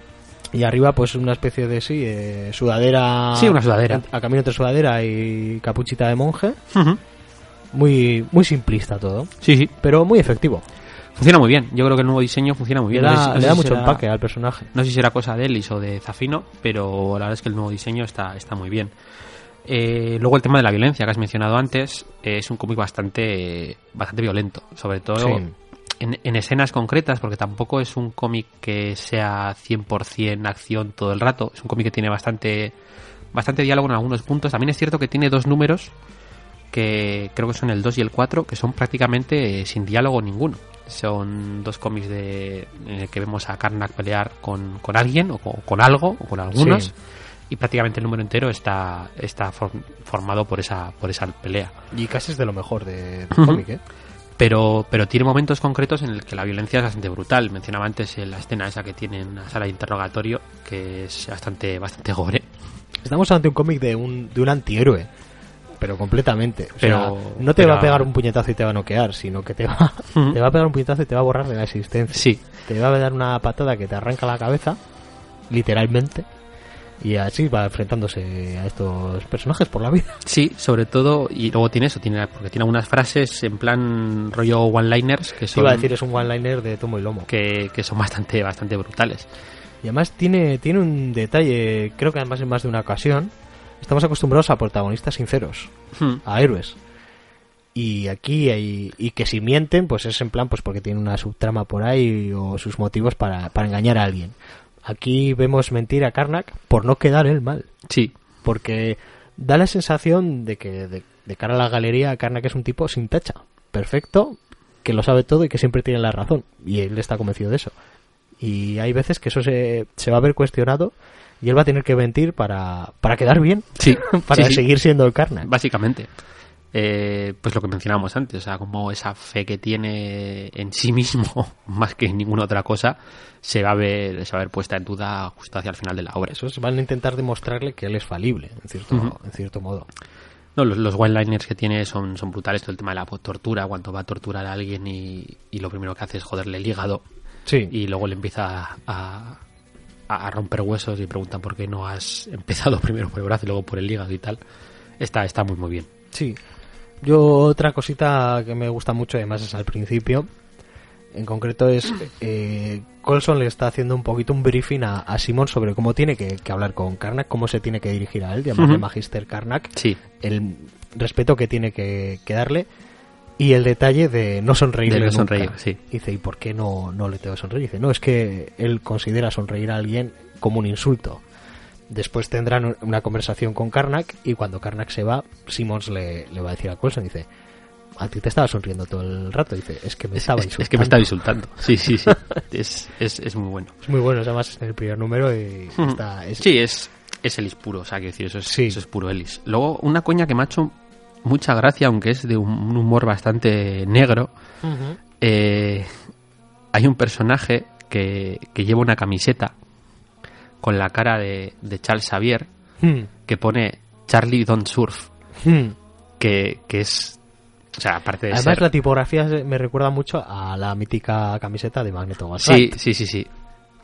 y arriba pues una especie de sí, eh, sudadera. Sí, una sudadera. A camino entre sudadera y capuchita de monje. Muy, muy simplista todo, sí, sí. pero muy efectivo. Funciona muy bien. Yo creo que el nuevo diseño funciona muy Le bien. No sé da, si- no le da si mucho será- empaque al personaje. No sé si será cosa de Ellis o de Zafino, pero la verdad es que el nuevo diseño está, está muy bien. Eh, luego el tema de la violencia que has mencionado antes eh, es un cómic bastante bastante violento, sobre todo Sí. en, en escenas concretas, porque tampoco es un cómic que sea 100% acción todo el rato. Es un cómic que tiene bastante, bastante diálogo en algunos puntos. También es cierto que tiene dos números que creo que son el 2 y el 4, que son prácticamente eh, sin diálogo ninguno. Son dos cómics de, en el que vemos a Karnak pelear con, con alguien o con, con algo o con algunos. Sí. Y prácticamente el número entero está, está form- formado por esa, por esa pelea. Y casi es de lo mejor de, <clears throat> cómic, ¿eh? pero pero tiene momentos concretos en el que la violencia es bastante brutal. Mencionaba antes eh, la escena esa que tiene en la sala de interrogatorio, que es bastante bastante gore. Estamos ante un cómic de un, de un antihéroe, pero completamente. O sea, Pero- no te pero- va a pegar un puñetazo y te va a noquear, sino que te va, <laughs> te va a pegar un puñetazo y te va a borrar de la existencia. Sí, Te va a dar una patada que te arranca la cabeza, literalmente, y así va enfrentándose a estos personajes por la vida. <laughs> sí, sobre todo, y luego tiene eso, tiene, porque tiene algunas frases en plan rollo one-liners que son, iba a decir, es un one-liner de tomo y lomo. que, que son bastante, bastante brutales. Y además tiene, tiene un detalle, creo que además en más de una ocasión, estamos acostumbrados a protagonistas sinceros. Hmm. a héroes. Y aquí hay, y que si mienten, pues es en plan, pues porque tienen una subtrama por ahí o sus motivos para, para engañar a alguien. Aquí vemos mentir a Karnak por no quedar él mal. Sí, Porque da la sensación de que de, de cara a la galería Karnak es un tipo sin tacha. Perfecto, que lo sabe todo y que siempre tiene la razón. Y él está convencido de eso. Y hay veces que eso se, se va a ver cuestionado y él va a tener que mentir para, para quedar bien. sí, <laughs> para sí, sí. seguir siendo el Karnak. Básicamente. Eh, pues lo que mencionábamos antes, o sea, como esa fe que tiene en sí mismo, <laughs> más que en ninguna otra cosa, se va a ver, se va a ver puesta en duda justo hacia el final de la obra. Eso es, van a intentar demostrarle que él es falible, en cierto, Ujú. en cierto modo. No, los, los one-liners que tiene son, son brutales, todo el tema de la tortura, cuando va a torturar a alguien y, y lo primero que hace es joderle el hígado Sí, y luego le empieza a, a, a romper huesos y preguntan por qué no has <laughs> empezado primero por el brazo y luego por el hígado y tal. Está, está muy muy bien. sí. Yo otra cosita que me gusta mucho, además es al principio, en concreto es <clears throat> eh, Colson le está haciendo un poquito un briefing a, a Simon sobre cómo tiene que, que hablar con Karnak, cómo se tiene que dirigir a él, llamarle Ujú. Magister Karnak, Sí, el respeto que tiene que, que darle y el detalle de no sonreírle De no nunca. sonreír, sí. Dice, ¿y por qué no, no le tengo que sonreír? Dice, no, es que él considera sonreír a alguien como un insulto. Después tendrán una conversación con Karnak y cuando Karnak se va, Simmons le, le va a decir a Coulson, dice, a ti te estaba sonriendo todo el rato. Dice, es que me estaba es, insultando. es que me está insultando. Sí, sí, sí. <laughs> es, es, es muy bueno. Es muy bueno, además es en el primer número y está... Es, Sí, es, es Ellis puro, o sea, quiero decir, eso es, Sí. eso es puro Ellis. Luego, una coña que me ha hecho mucha gracia, aunque es de un, humor bastante negro, eh, hay un personaje que, que lleva una camiseta con la cara de, de Charles Xavier Hmm. que pone Charlie Don't Surf, Hmm. que, que es... O sea, aparte de Además ser... la tipografía me recuerda mucho a la mítica camiseta de Magneto Sí, sí, sí, sí.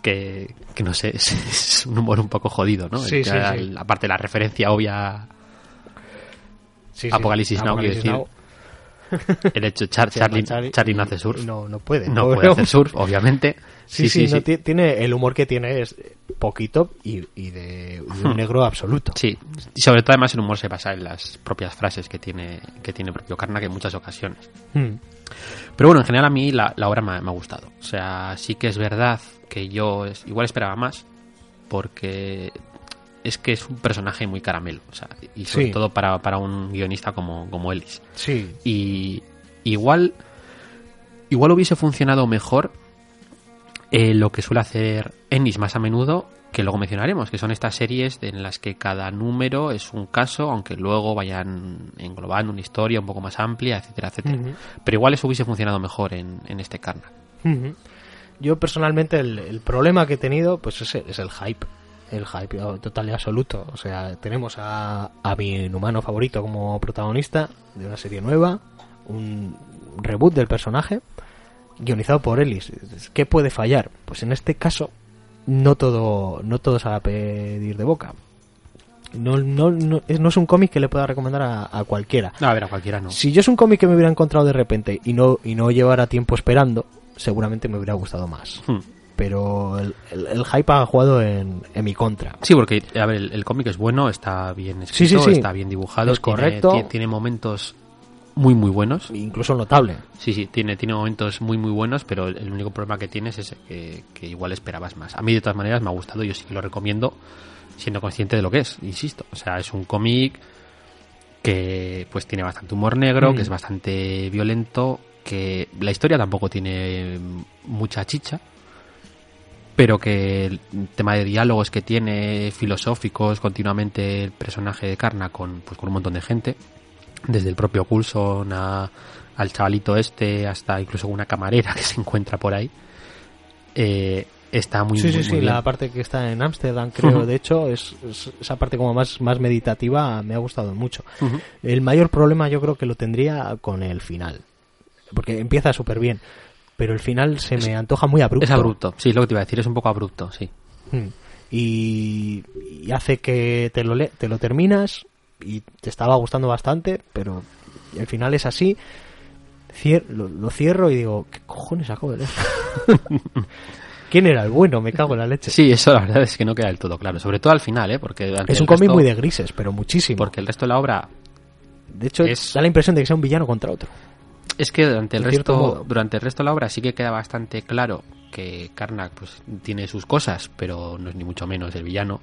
Que, que no sé, <laughs> es, es un humor un poco jodido, ¿no? Sí, sí, sí. Aparte de la referencia obvia Sí, sí. Apocalipsis Now, quiero decir. El hecho, Char- <laughs> Charlie, Charlie Charlie no hace surf. No, no puede. No puede hacer surf, obviamente. <laughs> Sí, sí, no, ti- tiene el humor que tiene es poquito y, y de, un negro absoluto. Sí, y sobre todo además el humor se basa en las propias frases que tiene que tiene el propio Karnak en muchas ocasiones. Hmm. Pero bueno, en general a mí la, la obra me, ha- me ha gustado. O sea, sí que es verdad que yo igual esperaba más porque es que es un personaje muy caramelo. O sea, y sobre Sí. todo para, para un guionista como, como Ellis. Sí, Y igual igual hubiese funcionado mejor eh, lo que suele hacer Ennis más a menudo que luego mencionaremos, que son estas series en las que cada número es un caso, aunque luego vayan englobando una historia un poco más amplia, etcétera, etcétera. Pero igual eso hubiese funcionado mejor en, en este Karnak. Ujú. Yo personalmente el, el problema que he tenido pues es, el- es el hype. El hype total y absoluto. O sea, tenemos a, a mi humano favorito como protagonista de una serie nueva, un reboot del personaje, guionizado por Ellis. ¿Qué puede fallar? Pues en este caso no todo no todo se va a pedir de boca. No, no, no, es, no es un cómic que le pueda recomendar a, a cualquiera. No, a ver, a cualquiera no. Si yo es un cómic que me hubiera encontrado de repente y no, y no llevara tiempo esperando, seguramente me hubiera gustado más. Hmm. Pero el, el- el hype ha jugado en, en mi contra. Sí, porque, a ver, el, el cómic es bueno, está bien Sí, escrito, sí, sí. está bien dibujado, Es tiene- correcto. Tiene, tiene momentos muy muy buenos. Incluso notable. Sí, sí, tiene, tiene momentos muy muy buenos, pero el, el único problema que tienes es que, que igual esperabas más. A mí de todas maneras me ha gustado, yo sí que lo recomiendo, siendo consciente de lo que es, insisto. O sea, es un cómic que pues tiene bastante humor negro, Mm. que es bastante violento, que la historia tampoco tiene mucha chicha, pero que el tema de diálogos que tiene filosóficos continuamente el personaje de Karna con pues con un montón de gente, desde el propio Coulson a, al chavalito este hasta incluso una camarera que se encuentra por ahí. eh, está muy, sí, muy, sí, muy sí, bien. la parte que está en Ámsterdam, creo, de hecho, es, es- esa parte como más, más meditativa me ha gustado mucho. El mayor problema yo creo que lo tendría con el final, porque empieza súper bien, pero el final se me antoja muy abrupto. Es abrupto, sí, es lo que te iba a decir, es un poco abrupto, sí. Mm. Y, y hace que te lo, le- te lo terminas y te estaba gustando bastante, pero el final es así. Cier- lo, lo cierro y digo, ¿qué cojones acabo de leer? <laughs> ¿Quién era el bueno? Me cago en la leche. Sí, eso la verdad es que no queda del todo claro, sobre todo al final, ¿eh? Porque es un cómic muy de grises, pero muchísimo. Porque el resto de la obra de hecho, es- da la impresión de que sea un villano contra otro. Es que durante el resto, durante el resto de la obra sí que queda bastante claro que Karnak pues tiene sus cosas, pero no es ni mucho menos el villano.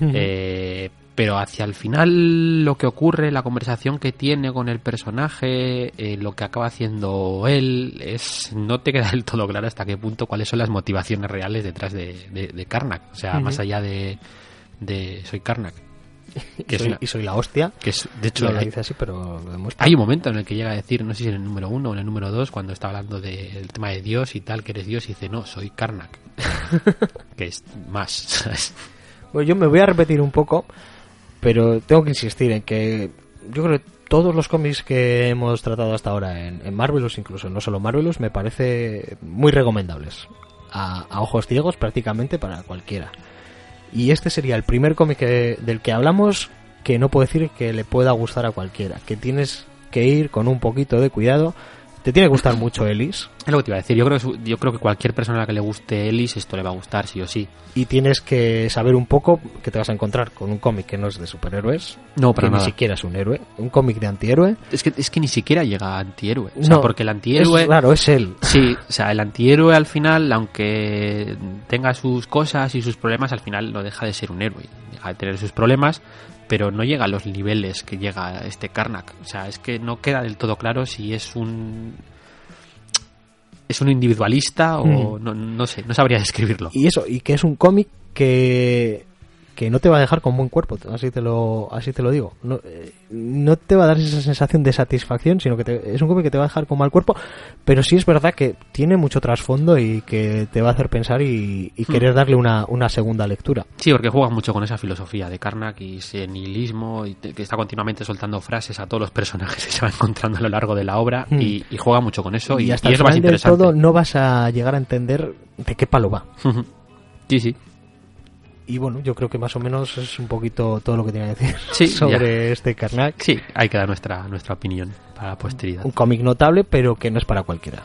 Eh, pero hacia el final lo que ocurre, la conversación que tiene con el personaje, eh, lo que acaba haciendo él, es no te queda del todo claro hasta qué punto cuáles son las motivaciones reales detrás de, de, de Karnak. O sea, más allá de, de soy Karnak. Y, Que es, soy, una- y soy la hostia. que es, de hecho, Lo, hay- dice así, pero lo demuestra. hay un momento en el que llega a decir, no sé si en el número uno o en el número dos, cuando está hablando del tema de Dios y tal, que eres Dios, y dice, no, soy Karnak. <laughs> que es más, ¿sabes? Pues yo me voy a repetir un poco, pero tengo que insistir en que yo creo que todos los cómics que hemos tratado hasta ahora en, en Marvelous, incluso no solo Marvelous, me parece muy recomendables. A, a ojos ciegos prácticamente para cualquiera. Y este sería el primer cómic del que hablamos que no puedo decir que le pueda gustar a cualquiera. Que tienes que ir con un poquito de cuidado. Te tiene que gustar mucho Ellis. Es lo que te iba a decir. Yo creo, que yo creo que cualquier persona a la que le guste Ellis, esto le va a gustar, sí o sí. Y tienes que saber un poco que te vas a encontrar con un cómic que no es de superhéroes. No, que para ni siquiera es un héroe. Un cómic de antihéroe. Es que, es que ni siquiera llega a antihéroe. O sea, No, porque el antihéroe... Es, claro, es él. Sí, o sea, el antihéroe al final, aunque tenga sus cosas y sus problemas, al final no deja de ser un héroe. Deja de tener sus problemas, pero no llega a los niveles que llega este Karnak. O sea, es que no queda del todo claro si es un... Es un individualista o Mm. no, no sé, no sabría <laughs> describirlo. Y eso, y que es un cómic que, que no te va a dejar con buen cuerpo, así te lo, así te lo digo. No, eh, no te va a dar esa sensación de satisfacción, sino que te- es un cómic que te va a dejar con mal cuerpo, pero sí es verdad que tiene mucho trasfondo y que te va a hacer pensar y, y querer darle una, una segunda lectura. Sí, porque juega mucho con esa filosofía de Karnak y ese nihilismo y te- que está continuamente soltando frases a todos los personajes que se va encontrando a lo largo de la obra Hmm. y, y juega mucho con eso y, y hasta y el es lo más final del interesante. todo no vas a llegar a entender de qué palo va. <laughs> sí, sí. Y bueno, yo creo que más o menos es un poquito todo lo que tenía que decir <laughs> Sí, <laughs> sobre este Karnak. Sí, hay que dar nuestra, nuestra opinión para la posteridad. Un cómic notable, pero que no es para cualquiera.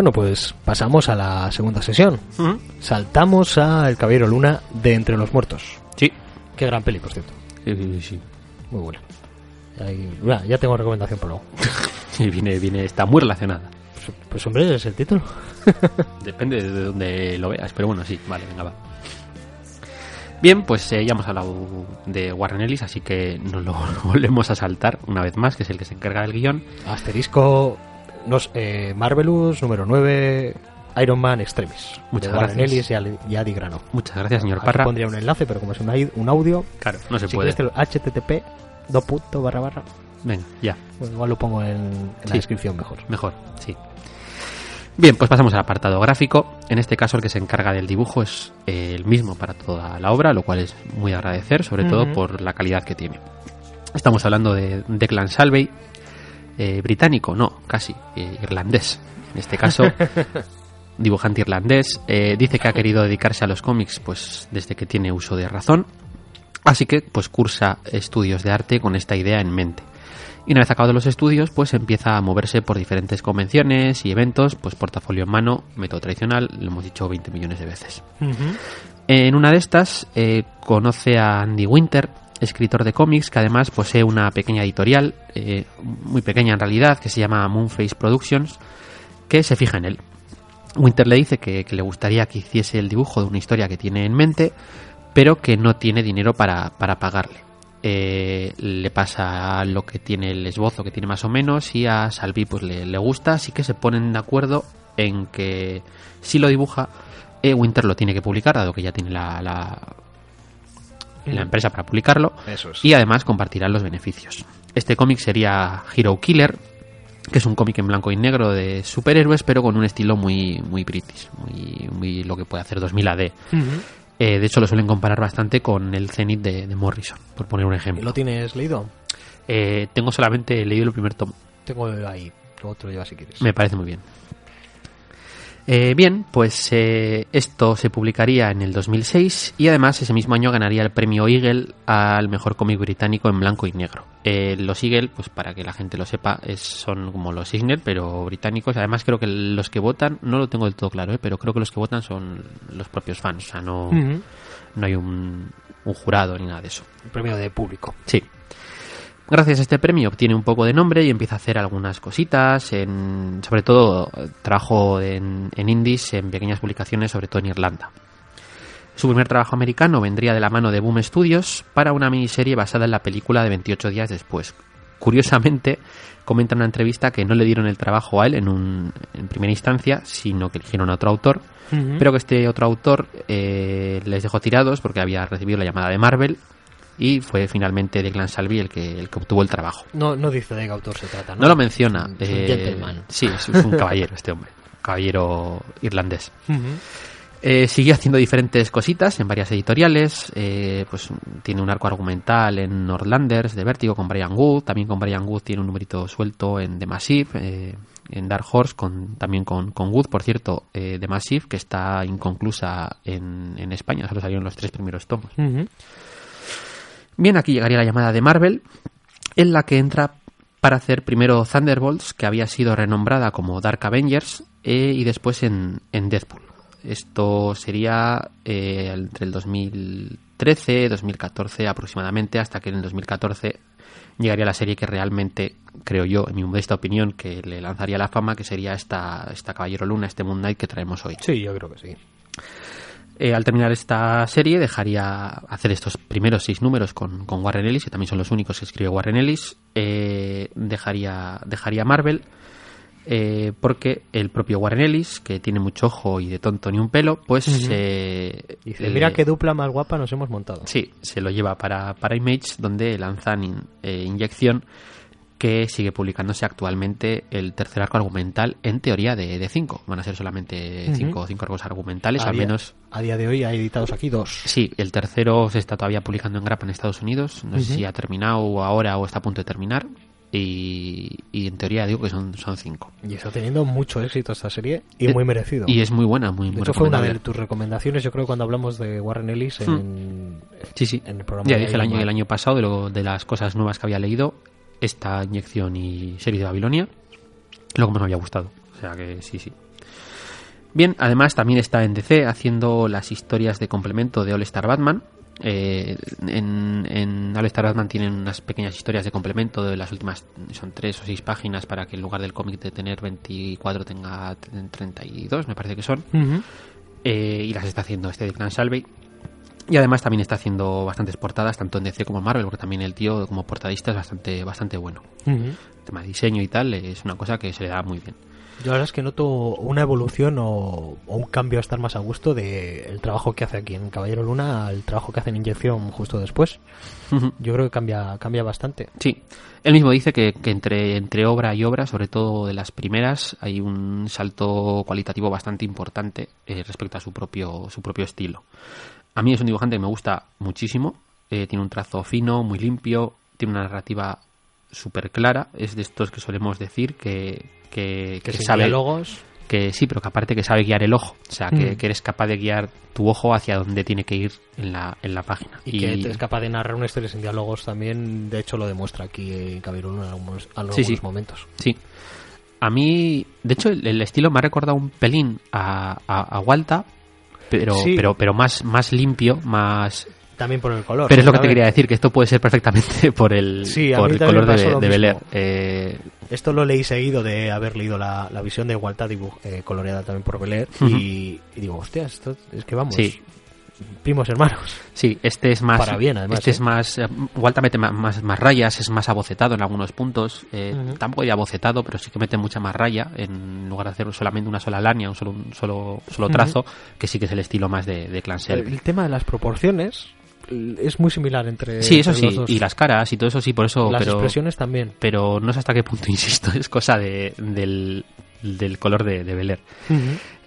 Bueno, pues pasamos a la segunda sesión. Saltamos a El Caballero Luna de Entre los Muertos. Sí. Qué gran peli, por cierto. Sí, sí, sí. Muy buena. Ahí- ya, ya tengo recomendación por luego. <laughs> Sí, viene, viene, está muy relacionada. Pues, pues, hombre, es el título. <laughs> Depende de donde lo veas, pero bueno, sí, vale, venga, va. Bien, pues eh, ya hemos hablado de Warren Ellis, así que nos lo <laughs> volvemos a saltar una vez más, que es el que se encarga del guion. Asterisco nos, eh, Marvelous número 9 Iron Man Extremis. Muchas de Warren gracias. Ellis y Adi Grano. Muchas gracias, señor Aquí Parra. pondría un enlace, pero como es un, audio, Claro, no se si puede. quieres http dos punto barra barra. Venga, ya, Bueno, igual lo pongo en, en la descripción mejor. mejor, sí. Bien, pues pasamos al apartado gráfico. En este caso, el que se encarga del dibujo es eh, el mismo para toda la obra, lo cual es muy agradecer, sobre todo por la calidad que tiene. Estamos hablando de Declan Salvey, eh, británico, no, casi, eh, irlandés. En este caso, <laughs> dibujante irlandés. eh, dice que ha querido dedicarse a los cómics pues desde que tiene uso de razón. Así que pues cursa estudios de arte con esta idea en mente. Y una vez acabado los estudios, pues empieza a moverse por diferentes convenciones y eventos, pues portafolio en mano, método tradicional, lo hemos dicho 20 millones de veces. En una de estas eh, conoce a Andy Winter, escritor de cómics, que además posee una pequeña editorial, eh, muy pequeña en realidad, que se llama Moonface Productions, que se fija en él. Winter le dice que, le gustaría que hiciese el dibujo de una historia que tiene en mente, pero que no tiene dinero para, para pagarle. Eh, le pasa lo que tiene el esbozo, que tiene más o menos, y a Salvi pues le, le gusta, así que se ponen de acuerdo en que si lo dibuja, eh, Winter lo tiene que publicar, dado que ya tiene la, la empresa para publicarlo, Eso es. y además compartirán los beneficios. Este cómic sería Hero Killer, que es un cómic en blanco y negro de superhéroes, pero con un estilo muy, muy british, muy, muy lo que puede hacer 2000 AD. Eh, de hecho, lo suelen comparar bastante con el Zenith de, de Morrison, por poner un ¿Y ejemplo. ¿Lo tienes leído? Eh, tengo solamente leído el primer tomo. Tengo ahí. Luego te lo llevas si quieres. Me parece muy bien. Eh, bien, pues eh, esto se publicaría en el 2006 y además ese mismo año ganaría el premio Eagle al mejor cómic británico en blanco y negro. Eh, los Eagle, pues para que la gente lo sepa, es- son como los Eisner, pero británicos. Además creo que los que votan, no lo tengo del todo claro, eh, pero creo que los que votan son los propios fans. O sea, no, no hay un, un jurado ni nada de eso. Un premio de público. Sí. Gracias a este premio obtiene un poco de nombre y empieza a hacer algunas cositas, en, sobre todo trabajo en, en indies, en pequeñas publicaciones, sobre todo en Irlanda. Su primer trabajo americano vendría de la mano de Boom Studios para una miniserie basada en la película de 28 días después. Curiosamente, comenta en una entrevista que no le dieron el trabajo a él en, un, en primera instancia, sino que eligieron a otro autor, pero que este otro autor eh, les dejó tirados porque había recibido la llamada de Marvel y fue finalmente Declan Salvi el que, el que obtuvo el trabajo. No, no dice de qué autor se trata, ¿no? No lo menciona. Es un eh, gentleman. Sí, es, es un caballero este hombre. Caballero irlandés. Ujú. Eh, siguió haciendo diferentes cositas en varias editoriales. eh, pues tiene un arco argumental en Northlanders de Vértigo con Brian Wood. También con Brian Wood tiene un numerito suelto en The Massive. eh, en Dark Horse con, también con, con Wood. Por cierto, eh, The Massive que está inconclusa en, en España. Solo salieron los tres primeros tomos. Ujú. Bien, aquí llegaría la llamada de Marvel, en la que entra para hacer primero Thunderbolts, que había sido renombrada como Dark Avengers, eh, y después en, en Deadpool. Esto sería eh, entre el 2013, 2014 aproximadamente, hasta que en el 2014 llegaría la serie que realmente, creo yo, en mi modesta opinión, que le lanzaría la fama, que sería esta, esta Caballero Luna, este Moon Knight que traemos hoy. Sí, yo creo que sí. Eh, al terminar esta serie dejaría hacer estos primeros seis números con, con Warren Ellis, que también son los únicos que escribe Warren Ellis. eh, dejaría, dejaría Marvel eh, porque el propio Warren Ellis, que tiene mucho ojo y de tonto ni un pelo, pues eh, Dice, le- mira qué dupla más guapa nos hemos montado. Sí, se lo lleva para, para Image, donde lanzan in- eh, Inyección, que sigue publicándose actualmente el tercer arco argumental, en teoría de, de cinco. Van a ser solamente cinco, cinco arcos argumentales, a al día, menos A día de hoy hay editados aquí dos. Sí, el tercero se está todavía publicando en grapa en Estados Unidos. No sé si ha terminado ahora o está a punto de terminar. Y, y en teoría digo que son, son cinco. Y está teniendo mucho éxito esta serie y Eh, muy merecido. Y es muy buena, muy, de muy hecho, fue una de tus recomendaciones, yo creo, cuando hablamos de Warren Ellis en, Sí, sí. en el programa. Ya de dije el año, el año pasado de, lo, de las cosas nuevas que había leído, esta inyección y serie de Babilonia, lo que más me había gustado. O sea que sí, sí. Bien, además también está en DC haciendo las historias de complemento de All Star Batman. Eh, en, en All Star Batman tienen unas pequeñas historias de complemento de las últimas, son tres o seis páginas para que en lugar del cómic de tener 24 tenga 32, me parece que son. Eh, y las está haciendo este de Clan Salvey. Y además también está haciendo bastantes portadas, tanto en DC como en Marvel, porque también el tío como portadista es bastante, bastante bueno. El tema de diseño y tal es una cosa que se le da muy bien. Yo la verdad es que noto una evolución o, o un cambio a estar más a gusto del trabajo que hace aquí en Caballero Luna al trabajo que hace en Inyección justo después. Yo creo que cambia, cambia bastante. Sí, él mismo dice que, que entre, entre obra y obra, sobre todo de las primeras, hay un salto cualitativo bastante importante eh, respecto a su propio, su propio estilo. A mí es un dibujante que me gusta muchísimo, eh, tiene un trazo fino, muy limpio, tiene una narrativa súper clara, es de estos que solemos decir que, que, Que, que sin sabe diálogos, que sí, pero que aparte que sabe guiar el ojo, o sea, que, Mm. que eres capaz de guiar tu ojo hacia donde tiene que ir en la, en la página. y, que es capaz de narrar una historia sin diálogos también, de hecho lo demuestra aquí Luna en algunos, en algunos Sí, sí. momentos. Sí. A mí, de hecho, el, el estilo me ha recordado un pelín a, a, a Walta, pero, Sí. pero, pero más, más limpio, más... También por el color. Pero es lo que te quería decir, que esto puede ser perfectamente <laughs> por el, Sí, por color de, de. Bel Air. Eh, Esto lo leí seguido de haber leído la, la visión de dibu- eh, coloreada también por Belair Ujú. y, y digo, hostia, esto es que vamos, Sí. Primos hermanos. sí, este es más... Para bien, además, Este ¿eh? es más... eh, Walta mete más, más rayas, es más abocetado en algunos puntos. eh. Tampoco ya abocetado, pero sí que mete mucha más raya en lugar de hacer solamente una sola línea, un solo, un solo, solo trazo, que sí que es el estilo más de, de Clan Selby. El tema de las proporciones es muy similar entre, Sí, eso entre sí, y las caras y todo eso sí, por eso, Las pero, expresiones también. pero no sé hasta qué punto, <laughs> insisto, es cosa de, del, del color de, de Bel Air.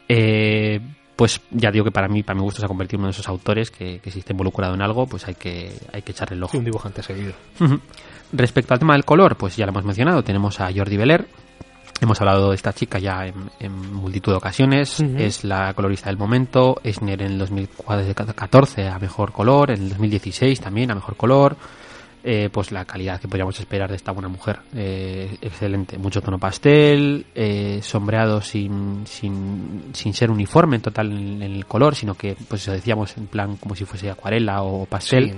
Eh, pues ya digo que para mí, para mi gusto, se ha convertido en uno de esos autores que, que si está involucrado en algo, pues hay que, hay que echarle el ojo. Sí, un dibujante seguido. Respecto al tema del color, pues ya lo hemos mencionado, tenemos a Jordi Beler. Hemos hablado de esta chica ya en, en multitud de ocasiones. Es la colorista del momento. Eisner en el 2014 a mejor color. En el 2016 también a mejor color. Eh, pues la calidad que podríamos esperar de esta buena mujer. Eh, excelente. Mucho tono pastel. eh, sombreado sin, sin, sin ser uniforme en total en, en el color, sino que, pues eso decíamos, en plan como si fuese acuarela o pastel Sí.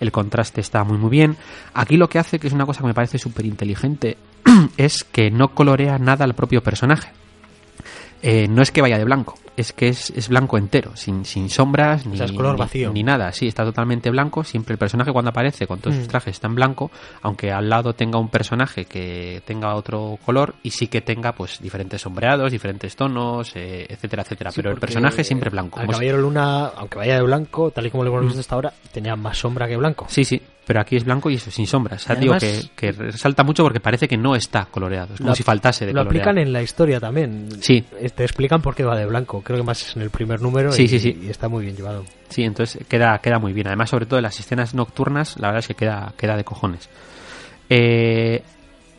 el contraste está muy muy bien. Aquí lo que hace, que es una cosa que me parece súper inteligente, <clears throat> es que no colorea nada al propio personaje. Eh, no es que vaya de blanco, es que es, es blanco entero, sin, sin sombras ni, sea, es color vacío. ni nada. Sí, está totalmente blanco. Siempre el personaje cuando aparece con todos sus Mm. trajes está en blanco, aunque al lado tenga un personaje que tenga otro color y sí que tenga pues diferentes sombreados, diferentes tonos, eh, etcétera, etcétera. Sí, Pero el personaje siempre blanco. Si- Caballero Luna, aunque vaya de blanco, tal y como lo hemos visto hasta ahora, tenía más sombra que blanco. Sí, sí, pero aquí es blanco y eso, sin sombras. O sea, digo que, que resalta mucho porque parece que no está coloreado. Es como Lo- si faltase de Lo aplican en la historia también. Sí. Eh, Te explican por qué va de blanco. Creo que más es en el primer número Sí, y, sí, sí. y está muy bien llevado. Sí, entonces queda, queda muy bien. Además, sobre todo en las escenas nocturnas, la verdad es que queda, queda de cojones. Eh,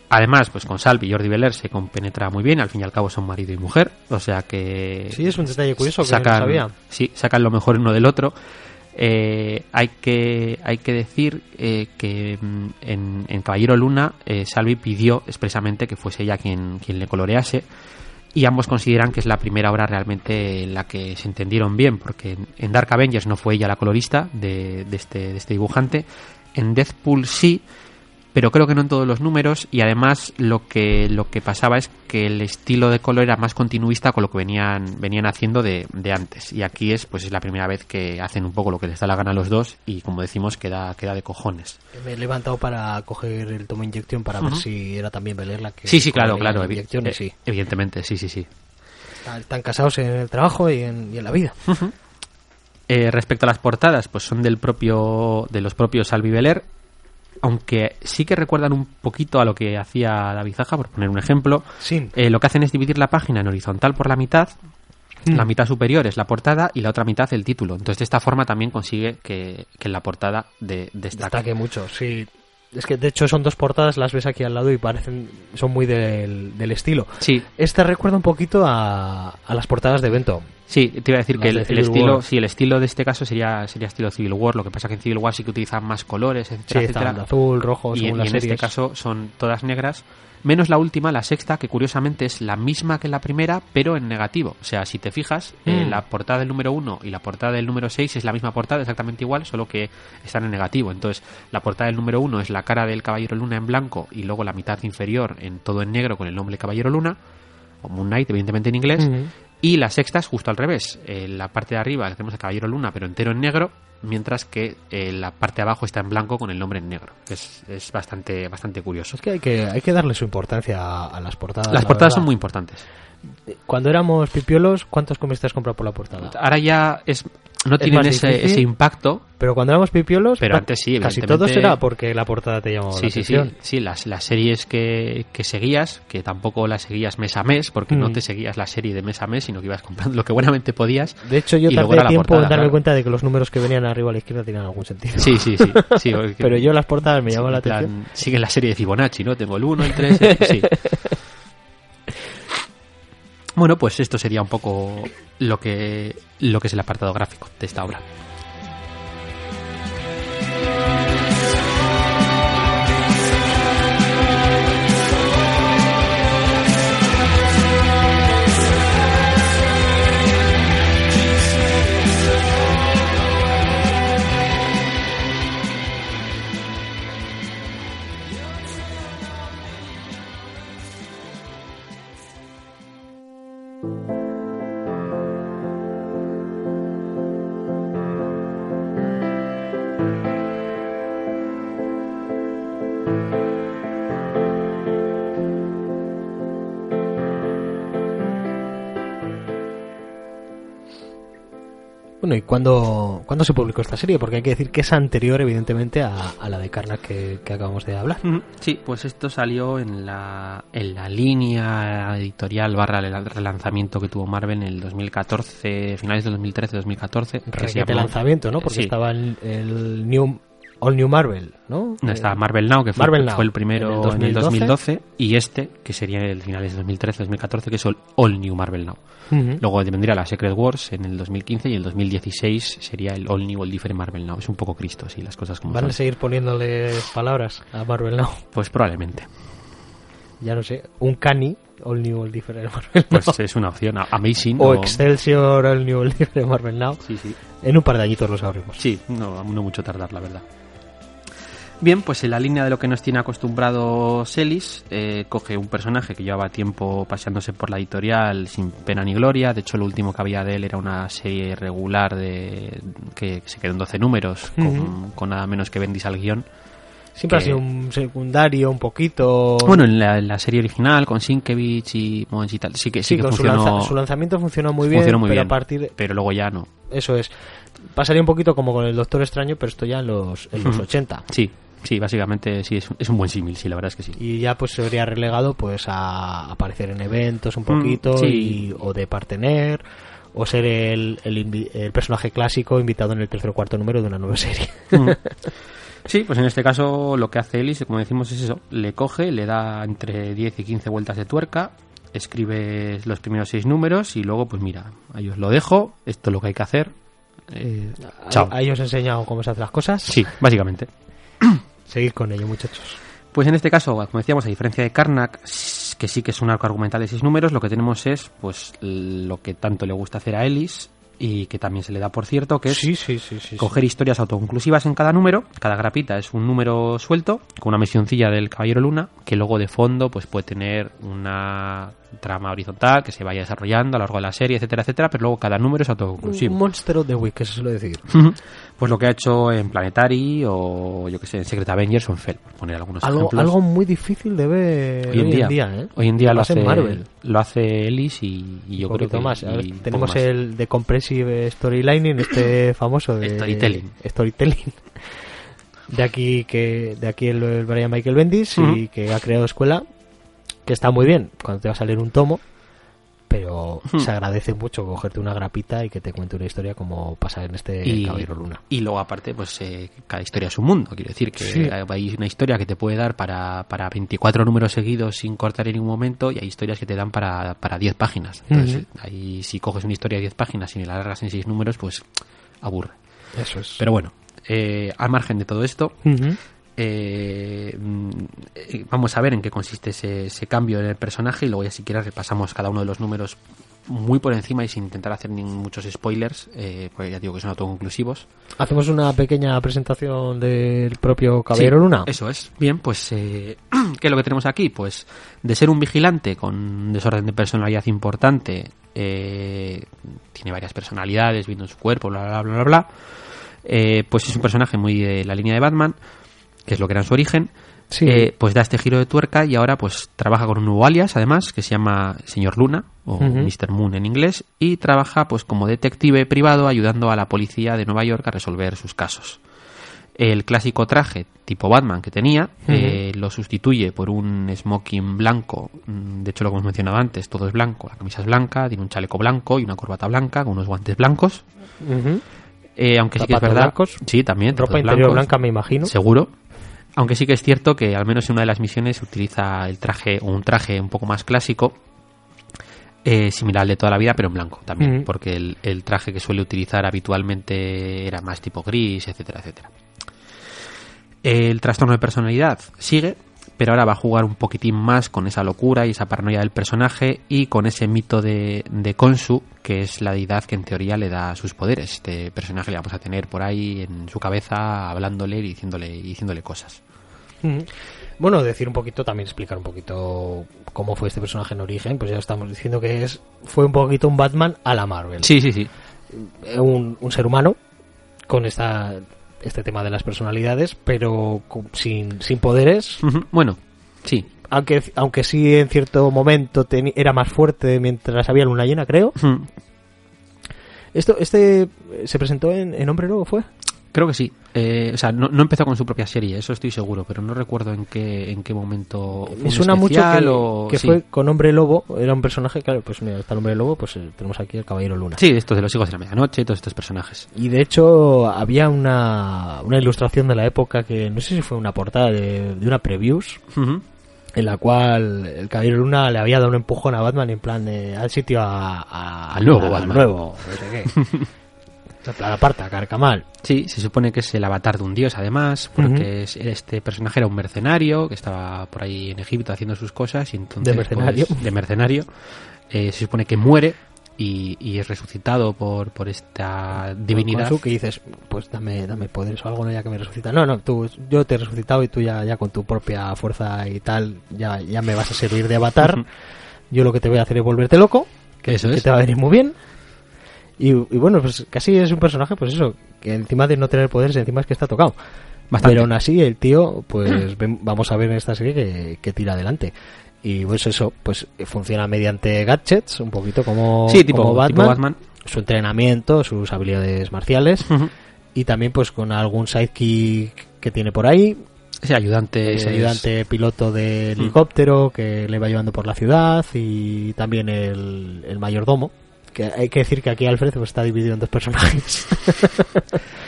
además, pues con Salvi y Jordi Beler se compenetra muy bien. Al fin y al cabo son marido y mujer. O sea que... Sí, es un detalle curioso que sacan, no sabía. Sí, sacan lo mejor uno del otro. Eh, hay que hay que decir eh, que mm, en, Caballero Luna eh, Salvi pidió expresamente que fuese ella quien, quien le colorease y ambos consideran que es la primera obra realmente en la que se entendieron bien porque en Dark Avengers no fue ella la colorista de, de este, de este dibujante en Deathpool sí pero creo que no en todos los números y además lo que lo que pasaba es que el estilo de color era más continuista con lo que venían venían haciendo de, de antes y aquí es pues es la primera vez que hacen un poco lo que les da la gana a los dos y como decimos queda queda de cojones Me he levantado para coger el tomo inyección para ver si era también Beler la que. sí sí claro claro la evi- eh, sí. evidentemente sí sí sí Están, están casados en el trabajo y en, y en la vida. Eh, respecto a las portadas, pues son del propio, de los propios Salvi Beler, aunque sí que recuerdan un poquito a lo que hacía David Zaja, por poner un ejemplo. Sí. Eh, lo que hacen es dividir la página en horizontal por la mitad. Mm. La mitad superior es la portada y la otra mitad el título. Entonces, de esta forma también consigue que, la portada de, destaque. Destaque mucho, sí. Es que de hecho son dos portadas, las ves aquí al lado y parecen. son muy del, del estilo. Sí, Esta recuerda un poquito a, a las portadas de evento. Sí, te iba a decir Las que el, estilo, War. sí, el estilo de este caso sería sería estilo Civil War, lo que pasa que en Civil War sí que utilizan más colores, etcétera, etcétera. azul, rojo, y, según en- y las en este caso son todas negras, menos la última, la sexta, que curiosamente es la misma que la primera, pero en negativo. O sea, si te fijas, eh, Mm. la portada del número 1 y la portada del número 6 es la misma portada, exactamente igual, solo que están en negativo. Entonces, la portada del número 1 es la cara del Caballero Luna en blanco y luego la mitad inferior en todo en negro con el nombre Caballero Luna, o Moon Knight, evidentemente en inglés. Ujú. Y la sexta es justo al revés. En la parte de arriba tenemos a Caballero Luna, pero entero en negro, mientras que eh, la parte de abajo está en blanco con el nombre en negro. Es, es bastante, bastante curioso. Es que hay, que hay que darle su importancia a, a las portadas. Las la portadas verdad. son muy importantes. Cuando éramos pipiolos, ¿cuántos cómics te has comprado por la portada? Ahora ya es, no tienen ese, difícil. ese impacto. Pero cuando éramos pipiolos, Pero antes sí, casi todo será porque la portada te llamaba Sí, la sí, sí. atención. Sí, las, las series que, que seguías, que tampoco las seguías mes a mes, porque no Mm. te seguías la serie de mes a mes, sino que ibas comprando lo que buenamente podías. De hecho, yo tardé era tiempo portada, en darme claro. cuenta de que los números que venían arriba a la izquierda tenían algún sentido. Sí, sí, sí. sí <laughs> porque- Pero yo las portadas me Sí, llamaban la plan, atención. Sigue la serie de Fibonacci, ¿no? Tengo el 1, el 3, el... sí. <laughs> Bueno, pues esto sería un poco lo que, lo que es el apartado gráfico de esta obra. Cuándo, cuándo se publicó esta serie? Porque hay que decir que es anterior, evidentemente, a, a la de Karnak que, que acabamos de hablar. Sí, pues esto salió en la, en la línea editorial barra rel- relanzamiento que tuvo Marvel en el 2014, finales del 2013-2014. que se Requete llamó- lanzamiento, ¿no? Porque Sí. estaba el, el New, All New Marvel, ¿no? No, Eh, está Marvel Now, que fue, Marvel Now, fue el primero en el en el 2012, 2012, y este, que sería el finales de 2013-2014, que es el All New Marvel Now. ujú. Luego vendría la Secret Wars en el 2015 y el 2016 sería el All New, All Different Marvel Now. Es un poco Cristo, sí, las cosas como Van a son. seguir poniéndole palabras a Marvel Now. Pues probablemente. Ya no sé, un Cani, All New, All Different Marvel Pues Now. es una opción. A- Amazing. O Excelsior, All New, All Different Marvel Now. Sí, sí. En un par de añitos lo sabremos. Sí, no, no mucho tardar, la verdad. Bien, pues en la línea de lo que nos tiene acostumbrado Celis, eh, coge un personaje que llevaba tiempo paseándose por la editorial sin pena ni gloria. De hecho, lo último que había de él era una serie regular de que se quedó en 12 números, con, nada menos que Bendis al guion. Siempre que- ha sido un secundario, un poquito. Bueno, en la, en la serie original, con Sienkiewicz y Mons y tal, sí que, sí sí, que con su, funcionó, lanza- su lanzamiento funcionó muy bien, funcionó muy pero bien, a partir de, pero luego ya no. eso es. Pasaría un poquito como con el Doctor Extraño, pero esto ya en los, en los Ujú. 80. Sí, sí, básicamente sí, es, un- es un buen símil, sí, la verdad es que sí. Y ya pues se vería relegado pues a aparecer en eventos un Mm, poquito sí. y- o de partener o ser el, el, personaje clásico invitado en el tercer o cuarto número de una nueva serie. <laughs> Sí, pues en este caso lo que hace Ellis, como decimos, es eso. Le coge, le da entre 10 y 15 vueltas de tuerca, escribe los primeros seis números y luego, pues mira, ahí os lo dejo, esto es lo que hay que hacer. eh, chao. Ahí os he enseñado cómo se hacen las cosas. Sí, básicamente. <coughs> Seguid con ello, muchachos. Pues en este caso, como decíamos, a diferencia de Karnak, que sí que es un arco argumental de seis números, lo que tenemos es pues lo que tanto le gusta hacer a Ellis y que también se le da por cierto, que es Sí, sí, sí, sí. coger historias autoconclusivas en cada número. Cada grapita es un número suelto con una misioncilla del Caballero Luna que luego de fondo pues puede tener una trama horizontal que se vaya desarrollando a lo largo de la serie, etcétera, etcétera, pero luego cada número es Un autoconclusivo. Monster of the Week, se suele decir. Pues lo que ha hecho en Planetary o yo que sé, en Secret Avengers o en Fell, por poner algunos Algo, ejemplos. algo muy difícil de ver hoy en día, ¿eh? hoy en día lo hace Marvel. lo hace Ellis y, y yo creo que más. y ver, tenemos más. el de Compressive Storylining, este <coughs> famoso de Storytelling. Storytelling. De aquí que de aquí el, el Brian Michael Bendis y Ujú. que ha creado escuela que está muy bien cuando te va a salir un tomo, pero se agradece mucho cogerte una grapita y que te cuente una historia como pasa en este y, Caballero Luna. Y luego, aparte, pues eh, cada historia es un mundo. Quiero decir que Sí. hay una historia que te puede dar para, para 24 números seguidos sin cortar en ningún momento y hay historias que te dan para, para 10 páginas. Entonces, ahí si coges una historia de 10 páginas y me la largas en 6 números, pues aburre. Eso es. Pero bueno, eh, al margen de todo esto, eh, vamos a ver en qué consiste ese, ese cambio en el personaje y luego ya si quieres repasamos cada uno de los números muy por encima y sin intentar hacer ni muchos spoilers, eh, pues ya digo que son autoconclusivos. Hacemos una pequeña presentación del propio Caballero Sí, Luna. Eso es. Bien, pues, eh, <clears throat> ¿qué es lo que tenemos aquí? Pues de ser un vigilante con un desorden de personalidad importante, eh, tiene varias personalidades, viendo en su cuerpo, bla, bla, bla, bla, bla. eh, pues es un personaje muy de la línea de Batman, que es lo que era en su origen. Sí. Eh, pues da este giro de tuerca y ahora pues trabaja con un nuevo alias, además, que se llama Señor Luna, o Ujú. Mr. Moon en inglés, y trabaja pues como detective privado ayudando a la policía de Nueva York a resolver sus casos. El clásico traje tipo Batman que tenía eh, lo sustituye por un smoking blanco. Mm, De hecho, lo que hemos mencionado antes, todo es blanco. La camisa es blanca, tiene un chaleco blanco y una corbata blanca con unos guantes blancos. Eh, aunque sí que es verdad. blancos. Sí, también. Ropa interior blancos. blanca, me imagino. Seguro. Aunque sí que es cierto que al menos en una de las misiones utiliza el traje, o un traje un poco más clásico, eh, similar al de toda la vida, pero en blanco también, porque el, el traje que suele utilizar habitualmente era más tipo gris, etcétera, etcétera. El trastorno de personalidad sigue, pero ahora va a jugar un poquitín más con esa locura y esa paranoia del personaje y con ese mito de, de Konsu, que es la deidad que en teoría le da sus poderes. Este personaje le vamos a tener por ahí en su cabeza, hablándole y diciéndole, diciéndole cosas. Bueno, decir un poquito, también explicar un poquito cómo fue este personaje en origen, pues ya estamos diciendo que es fue un poquito un Batman a la Marvel. Sí, sí, sí. Eh, Un, un ser humano con esta este tema de las personalidades, pero sin, sin poderes, Bueno, sí. aunque aunque sí en cierto momento era más fuerte mientras había luna llena, creo. Esto este se presentó en, en Hombre Lobo, ¿fue? Creo que sí. Eh, o sea, no, no empezó con su propia serie, eso estoy seguro, pero no recuerdo en qué, en qué momento. fue Me suena mucho especial que, o- que sí. fue con Hombre Lobo, era un personaje, claro, pues mira, está el Hombre Lobo, pues eh, tenemos aquí el Caballero Luna. Sí, estos de los hijos de la medianoche y todos estos personajes. Y de hecho había una, una ilustración de la época que no sé si fue una portada de, de una previews en la cual el Caballero Luna le había dado un empujón a Batman en plan de al sitio a, a- Al nuevo al Batman. nuevo, no sé qué. <laughs> Plan, aparta, Carcamal. Sí, se supone que es el avatar de un dios, además, porque es- este personaje era un mercenario que estaba por ahí en Egipto haciendo sus cosas y entonces De mercenario. pues, de mercenario eh, se supone que muere y, y es resucitado por, por esta divinidad. Su que dices, pues dame, dame poderes o algo, no ya que me resucita. No, no, tú, yo te he resucitado y tú ya, ya con tu propia fuerza y tal, ya, ya me vas a servir de avatar. Yo lo que te voy a hacer es volverte loco, que, Eso que es. te va a venir muy bien. Y, y bueno, pues casi es un personaje, pues eso, que encima de no tener poderes, encima es que está tocado. Bastante. Pero aún así, el tío, pues ven- vamos a ver en esta serie que, que tira adelante. Y pues eso, pues funciona mediante gadgets, un poquito como, sí, tipo, como tipo Batman. su entrenamiento, sus habilidades marciales y también pues con algún sidekick que tiene por ahí, Ese ayudante. ese es- ayudante piloto de Mm. helicóptero que le va llevando por la ciudad y también el, el mayordomo. Que hay que decir que aquí Alfred pues, está dividido en dos personajes. <laughs>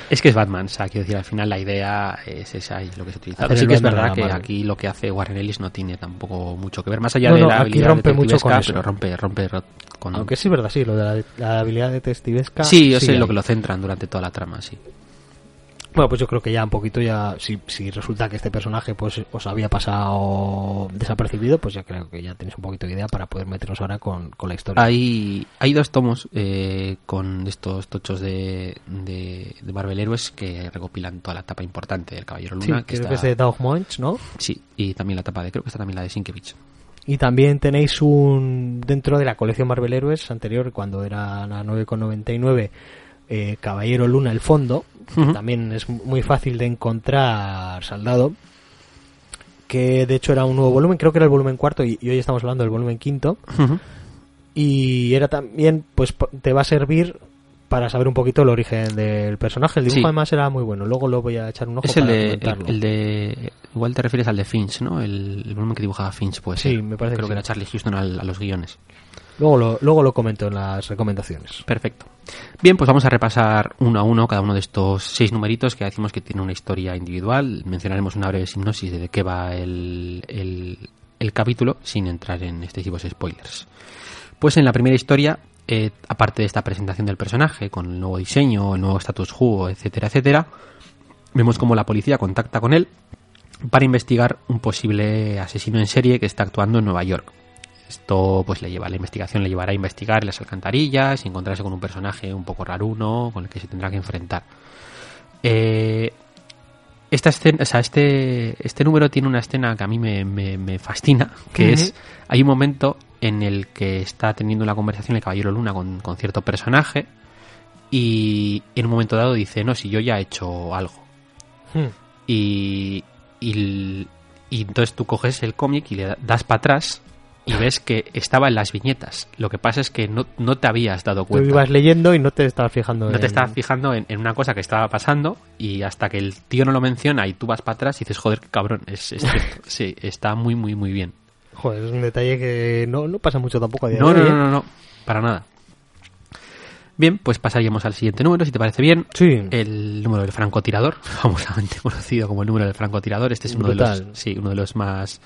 Es que es Batman, o sea, quiero decir, al final la idea es esa y lo que se utiliza. Hacer Sí que es verdad que Marvel. aquí lo que hace Warren Ellis no tiene tampoco mucho que ver, más allá No, de no, la aquí habilidad rompe mucho con detectivesca, eso. pero rompe, rompe ro- con... Aunque sí es verdad, sí, lo de la, la habilidad de testivesca. sí, yo sé lo que lo centran durante toda la trama, sí. Bueno, pues yo creo que ya un poquito ya, si, si resulta que este personaje pues os había pasado desapercibido, pues ya creo que ya tenéis un poquito de idea para poder meternos ahora con, con la historia. Hay, hay dos tomos eh, con estos tochos de, de, de Marvel Héroes que recopilan toda la etapa importante del Caballero sí, Luna. creo está- que es de Doug Moench, ¿no? Sí, y también la etapa de, creo que está también la de Sienkiewicz. Y también tenéis un dentro de la colección Marvel Héroes anterior, cuando era la 9,99, eh, Caballero Luna el fondo, que también es muy fácil de encontrar saldado, que de hecho era un nuevo volumen, creo que era el volumen cuarto y, y hoy estamos hablando del volumen quinto, y era también, pues te va a servir para saber un poquito el origen del personaje. El dibujo Sí. además era muy bueno. Luego lo voy a echar un ojo Es el para de, el, de. Igual te refieres al de Finch, ¿no? El, el volumen que dibujaba Finch, pues. Sí, me parece Creo que que, sí. era Charlie Houston al- a, los guiones. Luego, lo, luego lo comento en las recomendaciones. Perfecto. Bien, pues vamos a repasar uno a uno cada uno de estos seis numeritos que decimos que tiene una historia individual. Mencionaremos una breve sinopsis de qué va el, el, el capítulo sin entrar en excesivos spoilers. Pues en la primera historia, eh, aparte de esta presentación del personaje con el nuevo diseño, el nuevo status quo, etcétera, etcétera, vemos cómo la policía contacta con él para investigar un posible asesino en serie que está actuando en Nueva York. Esto pues le lleva, la investigación le llevará a investigar las alcantarillas y encontrarse con un personaje un poco raruno con el que se tendrá que enfrentar. Eh, esta escena, o sea, este, este número tiene una escena que a mí me, me- me fascina, que es, hay un momento en el que está teniendo una conversación el Caballero Luna con, con cierto personaje y en un momento dado dice, no, si yo ya he hecho algo. Hmm. Y, y, y entonces tú coges el cómic y le da- das para atrás y ves que estaba en las viñetas. Lo que pasa es que no, no te habías dado Tú cuenta. ibas leyendo y no te estabas fijando No en... te estabas fijando en, en una cosa que estaba pasando y hasta que el tío no lo menciona y tú vas para atrás y dices, joder, qué cabrón, es, es <laughs> cierto. Sí, está muy, muy, muy bien. Joder, es un detalle que no, no pasa mucho tampoco a día No, de no, hoy, no, ¿eh? no, no, para nada. Bien, pues pasaríamos al siguiente número, si te parece bien. Sí. El número del francotirador, <laughs> famosamente conocido como el número del francotirador. Este es uno de los, sí, uno de los más,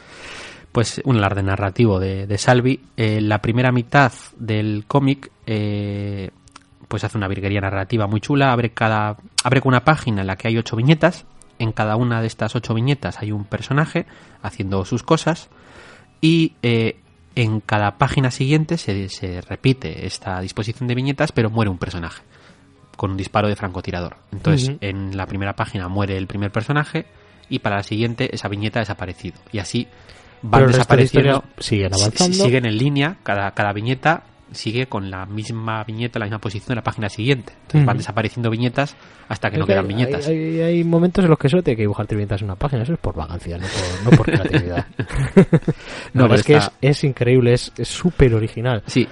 pues, un alarde narrativo de, de Salvi. Eh, la primera mitad del cómic, eh, pues hace una virguería narrativa muy chula. Abre cada, abre con una página en la que hay ocho viñetas. En cada una de estas ocho viñetas hay un personaje haciendo sus cosas y eh, en cada página siguiente se, se repite esta disposición de viñetas, pero muere un personaje con un disparo de francotirador. Entonces, en la primera página muere el primer personaje y para la siguiente esa viñeta ha desaparecido. Y así van Pero desapareciendo. siguen si- avanzando. si- siguen en línea, cada, cada viñeta sigue con la misma viñeta, la misma posición de la página siguiente. Entonces van desapareciendo viñetas hasta que Es no que quedan hay- viñetas. Hay, hay- hay momentos en los que solo tiene que dibujar viñetas en una página. Eso es por vagancia, no por, no por creatividad. <laughs> No, <laughs> no, pero es que es, está- es increíble, es es súper original. Sí,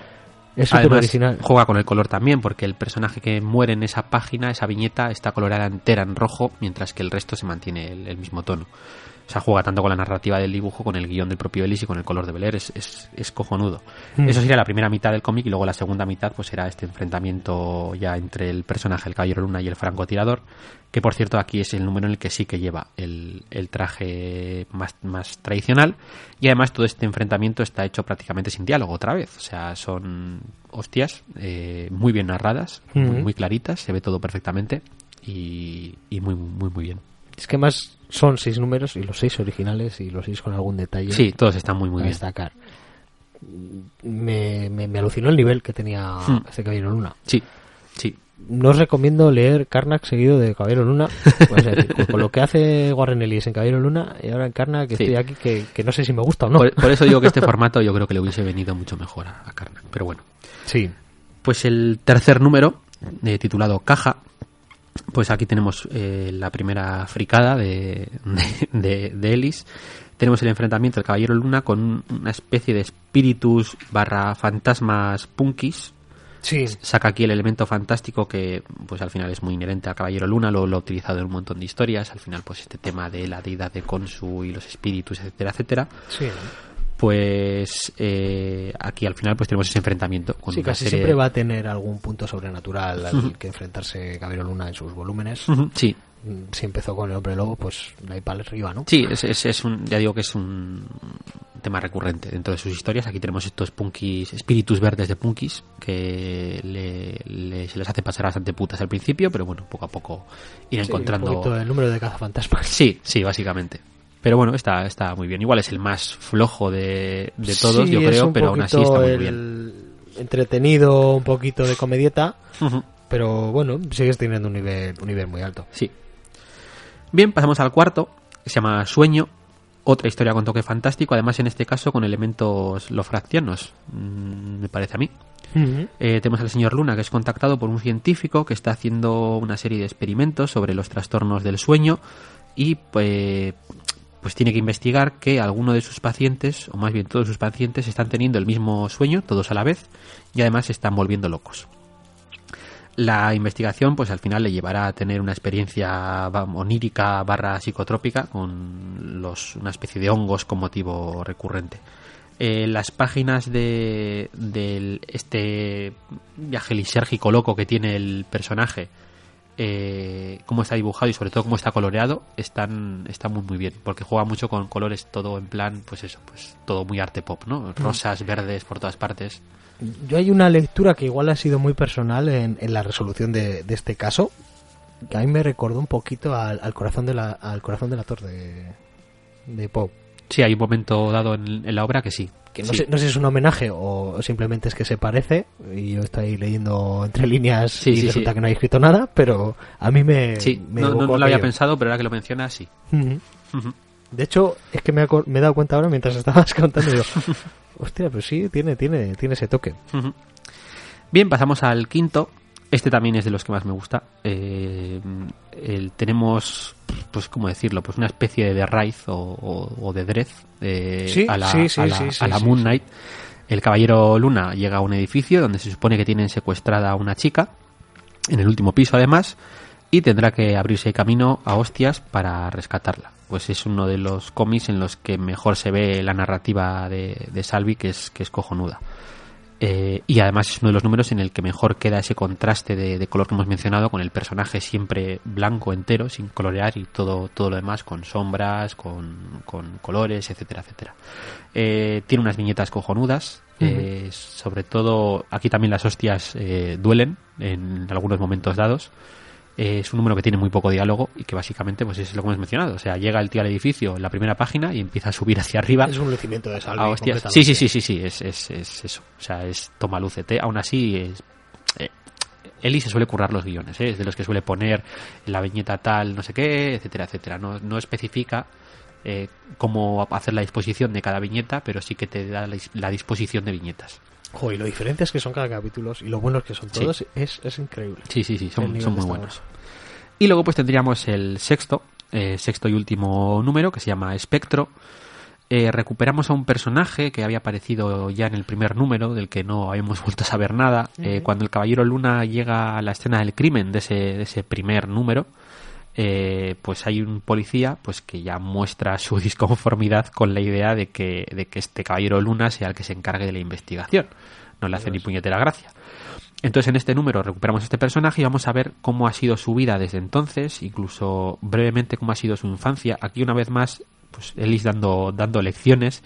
Es súper Además, original. juega con el color también, porque el personaje que muere en esa página, esa viñeta, está coloreada entera en rojo, mientras que el resto se mantiene el, el mismo tono. O sea, juega tanto con la narrativa del dibujo, con el guion del propio Ellis y con el color de Bel Air. Es, es, es cojonudo. Mm. Eso sería la primera mitad del cómic y luego la segunda mitad pues será este enfrentamiento ya entre el personaje, el Caballero Luna y el francotirador, que por cierto aquí es el número en el que sí que lleva el, el traje más, más tradicional y además todo este enfrentamiento está hecho prácticamente sin diálogo otra vez. O sea, son hostias eh, muy bien narradas, muy, Ujú. muy claritas, se ve todo perfectamente y, y muy, muy, muy bien. Es que más son seis números y los seis originales y los seis con algún detalle. Sí, todos están muy, muy bien. destacar. Me, me, me alucinó el nivel que tenía este Caballero Luna. Sí, sí. No os recomiendo leer Karnak seguido de Caballero Luna. <laughs> Pues, es decir, con, con lo que hace Warren Ellis en Caballero Luna y ahora en Karnak, que Sí. estoy aquí que, que no sé si me gusta o no. Por, por eso digo que este <laughs> formato yo creo que le hubiese venido mucho mejor a, a Karnak. Pero bueno. Sí. Pues el tercer número, eh, titulado Caja, pues aquí tenemos eh, la primera fricada de, de, de- de Ellis. Tenemos el enfrentamiento del Caballero Luna con una especie de espíritus barra fantasmas punkis. Sí. Saca aquí el elemento fantástico que pues al final es muy inherente al Caballero Luna, lo, lo ha utilizado en un montón de historias. Al final pues este tema de la deidad de Konsu y los espíritus, etcétera, etcétera Sí. Pues eh, aquí al final pues tenemos ese enfrentamiento con Sí, casi serie siempre va a tener algún punto sobrenatural al que enfrentarse Caballero Luna en sus volúmenes. Sí Mm, Si empezó con el hombre lobo, pues de ahí para arriba, ¿no? sí es, es, es un ya digo que es un tema recurrente dentro de sus historias aquí tenemos estos punkis espíritus verdes de punkis que le, le- se les hace pasar bastante putas al principio pero bueno poco a poco ir Sí, encontrando Un el número de cazafantasmas. sí sí básicamente pero bueno está está muy bien igual es el más flojo de, de todos Sí, yo creo pero aún así está muy el bien Entretenido, un poquito de comedieta, pero bueno, sigues teniendo un nivel, un nivel muy alto. Sí. Bien, pasamos al cuarto, que se llama Sueño. Otra historia con toque fantástico, además en este caso con elementos lofraccianos, mm, me parece a mí. Eh, tenemos al señor Luna, que es contactado por un científico que está haciendo una serie de experimentos sobre los trastornos del sueño y pues, pues tiene que investigar que alguno de sus pacientes, o más bien todos sus pacientes, están teniendo el mismo sueño, todos a la vez, y además se están volviendo locos. La investigación, pues al final le llevará a tener una experiencia onírica barra psicotrópica con los, una especie de hongos con motivo recurrente. Eh, las páginas de, de este viaje lisérgico loco que tiene el personaje, eh, cómo está dibujado y sobre todo cómo está coloreado, están, están muy muy bien, porque juega mucho con colores todo en plan, pues eso, pues todo muy arte pop, ¿no? Rosas, verdes por todas partes. Yo hay una lectura que igual ha sido muy personal en, en la resolución de, de, este caso, que a mí me recordó un poquito al, al corazón de la al corazón del actor de, de Poe. Sí, hay un momento dado en, en la obra que sí. Que no, sí. sé, no sé si es un homenaje o simplemente es que se parece, y yo estoy leyendo entre líneas Sí, y sí, resulta que no hay escrito nada, pero a mí me... Sí, me no, no- no lo había pensado, pero ahora que lo mencionas, sí. De hecho, es que me, he acor- me he dado cuenta ahora mientras <laughs> estabas contando, digo, hostia, pues sí, tiene, tiene, tiene ese toque. Bien, pasamos al quinto. Este también es de los que más me gusta. Eh, el- tenemos, pues, ¿cómo decirlo? Pues una especie de raíz o, o- o de Dredd eh, Sí, a la, sí, sí, a la- a Moon. Knight. El caballero Luna llega a un edificio donde se supone que tienen secuestrada a una chica, en el último piso además, y tendrá que abrirse camino a hostias para rescatarla. Pues es uno de los cómics en los que mejor se ve la narrativa de, de Salvi, que es, que es cojonuda. Eh, y además es uno de los números en el que mejor queda ese contraste de, de color que hemos mencionado con el personaje siempre blanco entero, sin colorear y todo, todo lo demás con sombras, con, con colores, etcétera, etcétera. Eh, tiene unas viñetas cojonudas, eh, sobre todo aquí también las hostias eh, duelen en algunos momentos dados. Eh, es un número que tiene muy poco diálogo y que básicamente pues es lo que hemos mencionado. O sea, llega el tío al edificio en la primera página y empieza a subir hacia arriba. Es un lucimiento de salve. Ah, hostias. Sí, sí, sí, sí, sí, es, es, es eso. O sea, es toma lucete. Aún así, es, eh, Eli se suele currar los guiones, ¿eh? es de los que suele poner la viñeta tal, no sé qué, etcétera, etcétera. No, no especifica eh, cómo hacer la disposición de cada viñeta, pero sí que te da la, la disposición de viñetas. Joder, y lo diferentes que son cada capítulo y lo buenos que son Sí. todos es, es increíble. Sí, sí, sí, son, muy buenos. Y luego pues tendríamos el sexto, eh, sexto y último número, que se llama Espectro. Eh, recuperamos a un personaje que había aparecido ya en el primer número, del que no habíamos <laughs> vuelto a saber nada. Eh, cuando el Caballero Luna llega a la escena del crimen de ese, de ese primer número, eh, pues hay un policía pues que ya muestra su <laughs> disconformidad con la idea de que, de que este Caballero Luna sea el que se encargue de la investigación. No le hace ni puñetera gracia. Entonces en este número recuperamos a este personaje y vamos a ver cómo ha sido su vida desde entonces, incluso brevemente cómo ha sido su infancia. Aquí una vez más, pues Ellis dando, dando lecciones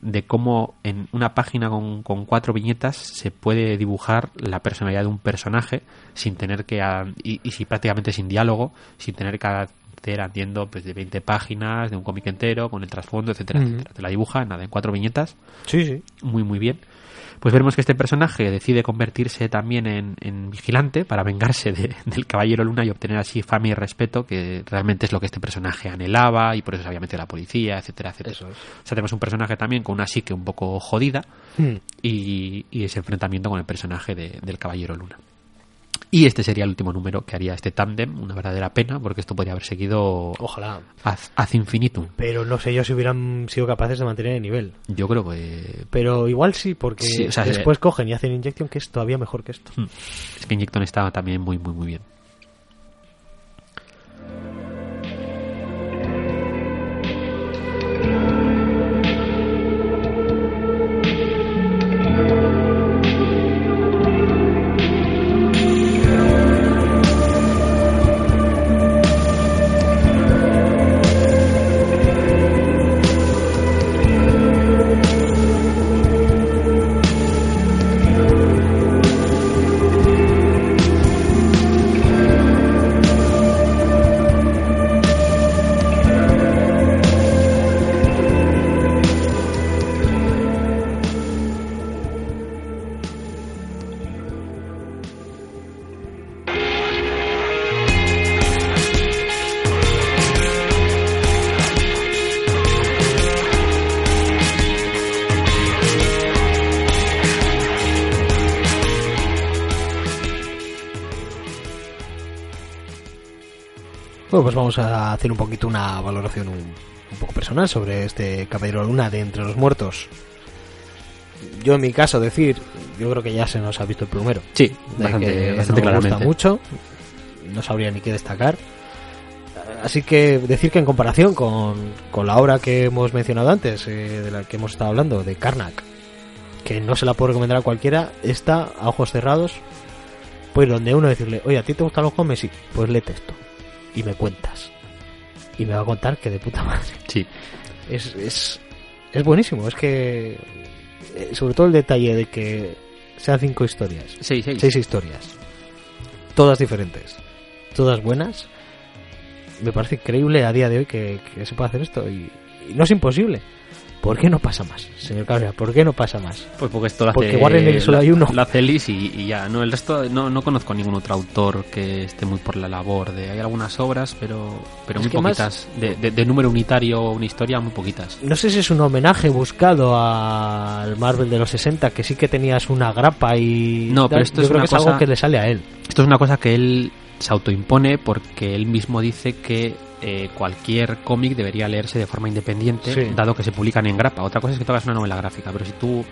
de cómo en una página con, con cuatro viñetas se puede dibujar la personalidad de un personaje sin tener que, a- y, y si prácticamente sin diálogo, sin tener que hacer atiendo pues de 20 páginas, de un cómic entero, con el trasfondo, etcétera, etcétera. Te la dibuja, nada, en cuatro viñetas Sí, sí. muy muy bien. Pues veremos que este personaje decide convertirse también en, en vigilante para vengarse de- <laughs> del Caballero Luna y obtener así fama y respeto, que realmente es lo que este personaje anhelaba y por eso se había metido a la policía, etcétera, etcétera. Eso es. O sea, tenemos un personaje también con una psique un poco jodida Hmm. y, y ese enfrentamiento con el personaje de- del Caballero Luna. Y este sería el último número que haría este tándem, una verdadera pena, porque esto podría haber seguido Ojalá. ad infinitum. Pero no sé yo si hubieran sido capaces de mantener el nivel. Yo creo que Pero igual sí, porque Sí, o sea, después cogen y hacen Injection, que es todavía mejor que esto. es que Injecton estaba también muy, muy, muy bien. Pues vamos a hacer un poquito una valoración un, un poco personal sobre este Caballero Luna de Entre los Muertos. yo en mi caso decir, yo creo que ya se nos ha visto el plumero. Sí, de bastante, que bastante no me claramente. gusta mucho, no sabría ni qué destacar. Así que decir que en comparación con, con la obra que hemos mencionado antes, eh, de la que hemos estado hablando, de Karnak, que no se la puedo recomendar a cualquiera, esta, a ojos cerrados, pues donde uno decirle, oye, ¿a ti te gustan los cómics? Sí, pues léete esto. Y me cuentas. Y me va a contar que de puta <laughs> madre. Sí, Es, es, es buenísimo, es que... eh, sobre todo el detalle de que sean cinco historias seis, seis. seis historias. Todas diferentes. Todas buenas. Me parece increíble a día de hoy que, que se pueda hacer esto. Y, y no es imposible. ¿Por qué no pasa más, señor Cabrera? ¿Por qué no pasa más? Pues porque esto lo hace, Porque Warren solo lo- hay uno. Lo hace Ellis y, y ya. No, el resto no, no conozco ningún otro autor que esté muy por la labor de. Hay algunas obras, pero pero Es muy más- poquitas. De, de- de número unitario o una historia, muy poquitas. No sé si es un homenaje buscado al Marvel de los 60, que sí que tenías una grapa y... No, pero esto Yo es creo una que es algo cosa- que le sale a él. Esto es una cosa que él se autoimpone porque él mismo dice que eh, cualquier cómic debería leerse de forma independiente, Sí. dado que se publican en grapa. Otra cosa es que hagas una novela gráfica, pero si tú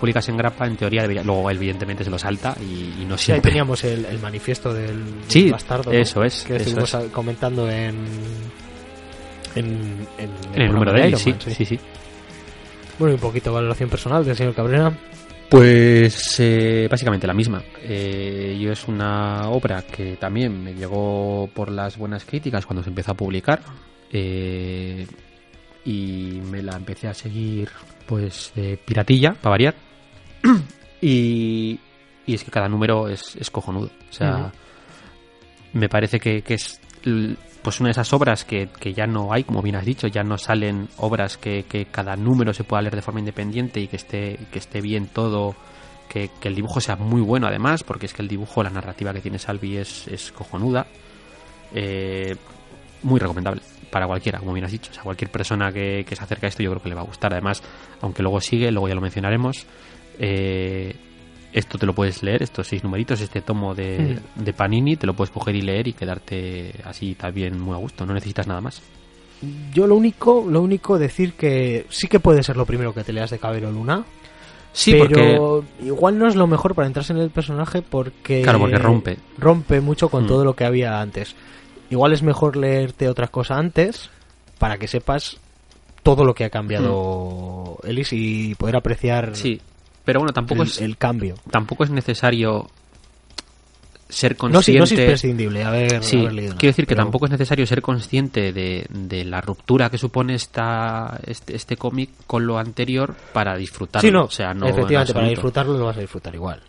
publicas en grapa, en teoría debería. Luego, evidentemente, se lo salta y, y no Sí, ahí siempre. teníamos el, el manifiesto del, del Sí, bastardo. ¿no? eso es, Que eso estuvimos es. comentando en... En, en En el número de él, sí, sí. Bueno, y un poquito de valoración personal del señor Cabrera. Pues eh, básicamente la misma. Eh, yo es una obra que también me llegó por las buenas críticas cuando se empezó a publicar. eh, y me la empecé a seguir pues de piratilla, para variar. <clears throat> y, y es que cada número es, es cojonudo. O sea, me parece que, que es pues una de esas obras que, que ya no hay, como bien has dicho, ya no salen obras que, que cada número se pueda leer de forma independiente y que esté, que esté bien todo, que, que el dibujo sea muy bueno además, porque es que el dibujo, la narrativa que tiene Salvi es, es cojonuda. Eh, muy recomendable para cualquiera, como bien has dicho. O sea, cualquier persona que, se acerque a esto yo creo que le va a gustar. Además, aunque luego sigue, luego ya lo mencionaremos, eh, esto te lo puedes leer, estos seis numeritos, este tomo de, de Panini, te lo puedes coger y leer y quedarte así también muy a gusto. No necesitas nada más. Yo lo único, lo único decir que sí que puede ser lo primero que te leas de Cabero Luna. Sí, porque... pero igual no es lo mejor para entrarse en el personaje porque Claro, porque rompe. rompe mucho con Mm. todo lo que había antes. Igual es mejor leerte otra cosa antes para que sepas todo lo que ha cambiado Ellis y poder apreciar Sí, pero bueno, tampoco el, es, el cambio. tampoco es necesario ser No, sí, consciente... no es imprescindible haber, Sí, haber leído nada, quiero decir que pero- tampoco es necesario ser consciente de, de la ruptura que supone esta, este, este cómic con lo anterior para disfrutarlo. Sí, no, o sea, no en efectivamente, para disfrutarlo lo vas a disfrutar igual.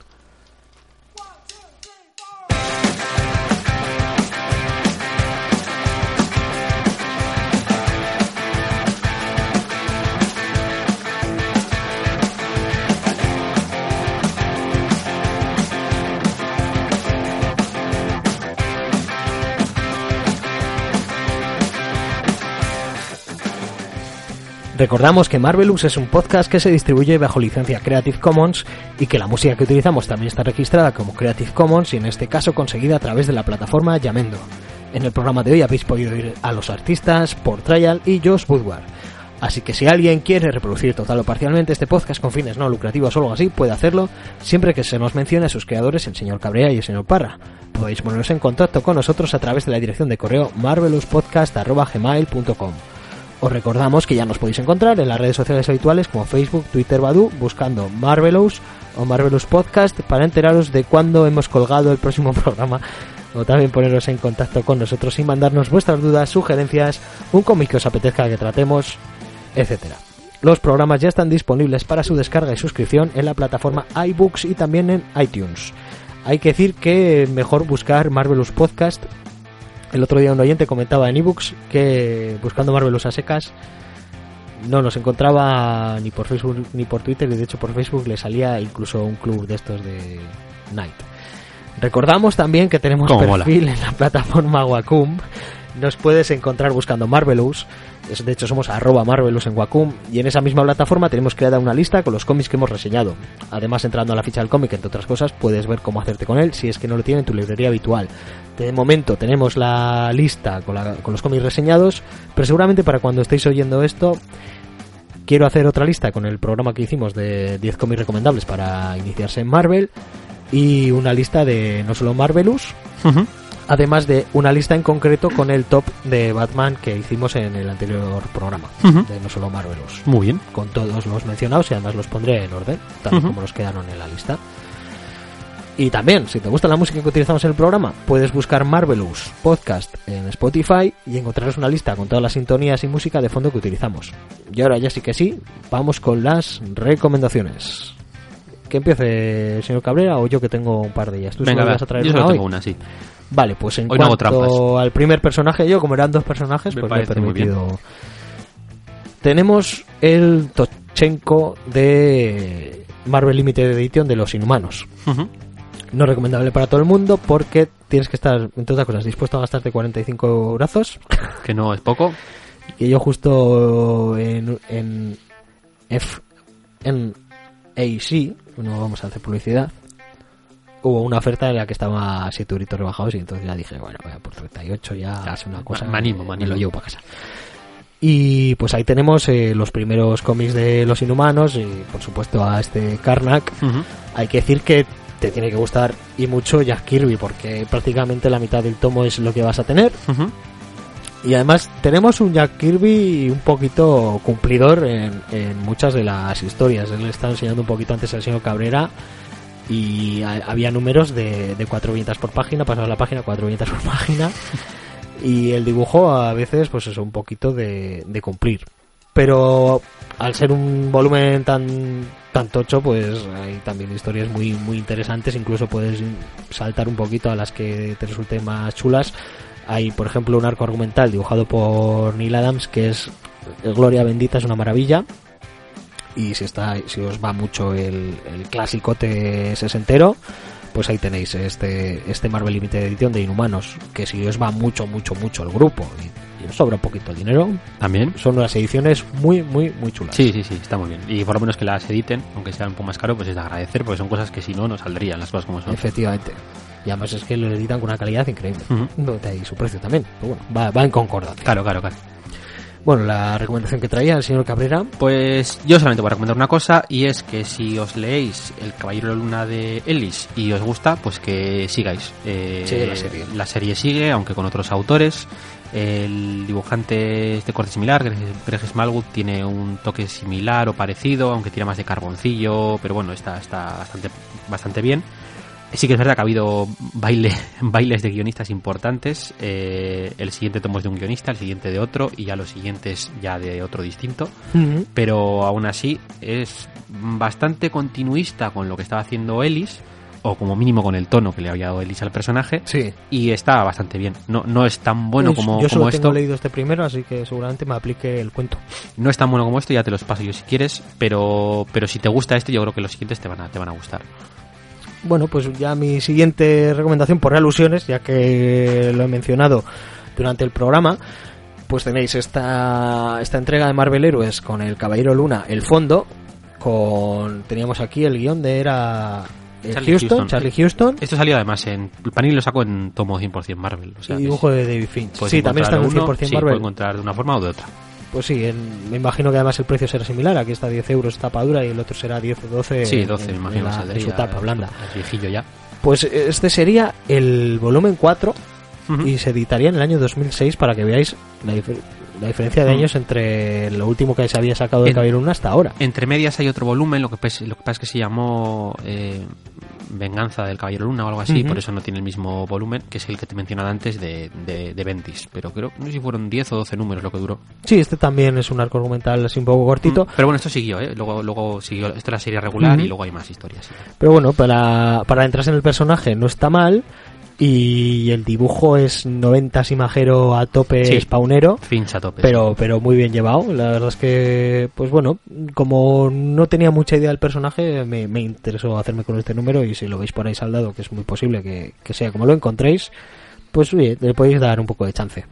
Recordamos que Marvelous es un podcast que se distribuye bajo licencia Creative Commons y que la música que utilizamos también está registrada como Creative Commons y en este caso conseguida a través de la plataforma Yamendo. En el programa de hoy habéis podido oír a los artistas Por Trial y Josh Woodward. Así que si alguien quiere reproducir total o parcialmente este podcast con fines no lucrativos o algo así, puede hacerlo siempre que se nos mencione a sus creadores, el señor Cabrea y el señor Parra. Podéis poneros en contacto con nosotros a través de la dirección de correo marvelouspodcast.gmail.com. Os recordamos que ya nos podéis encontrar en las redes sociales habituales como Facebook, Twitter, Badu, buscando Marvelous o Marvelous Podcast para enteraros de cuándo hemos colgado el próximo <laughs> programa o también poneros en contacto con nosotros y mandarnos vuestras dudas, sugerencias, un cómic que os apetezca que tratemos, etcétera. Los programas ya están disponibles para su descarga y suscripción en la plataforma iBooks y también en iTunes. Hay que decir que mejor buscar Marvelous Podcast el otro día un oyente comentaba en ebooks que buscando Marvelous a secas no nos encontraba ni por Facebook ni por Twitter y de hecho por Facebook le salía incluso un club de estos de Night. Recordamos también que tenemos mola. perfil en la plataforma Wacom. Nos puedes encontrar buscando Marvelous. De hecho, somos arroba Marvelous en Wacom. Y en esa misma plataforma tenemos creada una lista con los cómics que hemos reseñado. Además, entrando a la ficha del cómic, entre otras cosas, puedes ver cómo hacerte con él si es que no lo tiene en tu librería habitual. De momento tenemos la lista con, los cómics reseñados, pero seguramente para cuando estéis oyendo esto quiero hacer otra lista con el programa que hicimos de 10 cómics recomendables para iniciarse en Marvel y una lista de no solo Marvelous. Además de una lista en concreto con el top de Batman que hicimos en el anterior programa de no solo Marvelous Muy bien. con todos los mencionados y además los pondré en orden, tal Ujú. como los quedaron en la lista. Y también, si te gusta la música que utilizamos en el programa, puedes buscar Marvelous Podcast en Spotify y encontrarás una lista con todas las sintonías y música de fondo que utilizamos. Y ahora ya sí que sí, vamos con las recomendaciones. Que empiece el señor Cabrera o yo que tengo un par de ellas. ¿Tú Venga, solo va. vas a traer Yo una solo hoy? tengo una, sí. Vale, pues en Hoy cuanto al primer personaje, yo como eran dos personajes, Me pues me he permitido. Tenemos el Tochenko de Marvel Limited Edition de los Inhumanos. No recomendable para todo el mundo porque tienes que estar, entre otras cosas, dispuesto a gastarte 45 brazos. Que no es poco. Y yo justo en, en F en AC, no vamos a hacer publicidad, hubo una oferta en la que estaba 7 euritos rebajados y entonces ya dije, bueno, vaya, por 38 ya Ya, es una cosa, me animo, me me animo. lo llevo para casa. Y pues ahí tenemos eh, los primeros cómics de los inhumanos y por supuesto a este Karnak. Ujú. Hay que decir que te tiene que gustar y mucho Jack Kirby porque prácticamente la mitad del tomo es lo que vas a tener. Ujú. Y además tenemos un Jack Kirby un poquito cumplidor en, en muchas de las historias. Él le estaba enseñando un poquito antes al señor Cabrera y ha- había números de, de cuatro viñetas por página, pasabas la página, cuatro viñetas por página. Y el dibujo a veces pues es un poquito de, de cumplir. Pero al ser un volumen tan tan tocho, pues hay también historias muy muy interesantes. Incluso puedes saltar un poquito a las que te resulten más chulas. Hay, por ejemplo, un arco argumental dibujado por Neil Adams que es Gloria Bendita, es una maravilla. Y si está, si os va mucho el, el clasicote sesentero, pues ahí tenéis este, este Marvel Limited Edition de Inhumanos, que si os va mucho, mucho, mucho el grupo y, y os sobra un poquito el dinero, También. son unas ediciones muy, muy, muy chulas. Sí, sí, sí, está muy bien. Y por lo menos que las editen, aunque sea un poco más caro, pues es de agradecer, porque son cosas que si no, no saldrían las cosas como son. Efectivamente. Y además es que lo editan con una calidad increíble. Ujú. No, ahí su precio también. Pero bueno, va, va en concordancia. Claro, claro, claro. Bueno, la recomendación que traía el señor Cabrera. Pues yo solamente voy a recomendar una cosa y es que si os leéis El Caballero de la Luna de Ellis y os gusta, pues que sigáis. Eh, Sigue la serie. La serie sigue, aunque con otros autores. El dibujante es de corte similar, Greg, Greg Smallwood tiene un toque similar o parecido, aunque tira más de carboncillo, pero bueno, está, está bastante, bastante bien. Sí que es verdad que ha habido baile, <laughs> bailes de guionistas importantes. eh, el siguiente tomo es de un guionista, el siguiente de otro y ya los siguientes ya de otro distinto pero aún así es bastante continuista con lo que estaba haciendo Ellis, o como mínimo con el tono que le había dado Ellis al personaje, Sí. y está bastante bien. No, no es tan bueno Yo- como, yo solo como tengo esto, leído este primero, así que seguramente me aplique el cuento. no es tan bueno como esto, ya te los paso yo si quieres, pero, pero si te gusta este, yo creo que los siguientes te van a, te van a gustar. Bueno, pues ya mi siguiente recomendación por alusiones, ya que lo he mencionado durante el programa, pues tenéis esta, esta entrega de Marvel Héroes con el Caballero Luna, el fondo, con teníamos aquí el guion de era eh, Charlie Houston, Houston. Charlie Houston, Esto salió además en... El panel lo saco en tomo 100% Marvel. O sea, y que dibujo de David Finch. Sí, también está en encontrar el uno, 100% sí, Marvel. puedes encontrar de una forma o de otra. Pues sí, en- me imagino que además el precio será similar. Aquí está 10 euros tapa dura y el otro será 10 o 12. Sí, en- 12 me en imagino. la- en su tapa blanda. Es viejillo ya. Pues este sería el volumen 4 Ujú. y se editaría en el año 2006 para que veáis la, difer- la diferencia de años entre lo último que se había sacado de Caballero Luna hasta ahora. Entre medias hay otro volumen, lo que, pes- lo que pasa es que se llamó eh, Venganza del Caballero Luna o algo así, por eso no tiene el mismo volumen, que es el que te mencionaba antes de, de, de Ventis. Pero creo, no sé si fueron 10 o 12 números lo que duró. Sí, este también es un arco argumental así un poco cortito, Mm, Pero bueno, esto siguió, ¿eh? Luego, luego siguió, esto es la serie regular y luego hay más historias. sí. pero bueno, para, para entrarse en el personaje no está mal y el dibujo es 90 imajero a tope Sí. spawnero. Finch a tope. pero pero muy bien llevado la verdad es que pues bueno como no tenía mucha idea del personaje me, me interesó hacerme con este número y si lo veis por ahí saldado que es muy posible que, que sea como lo encontréis pues oye, le podéis dar un poco de chance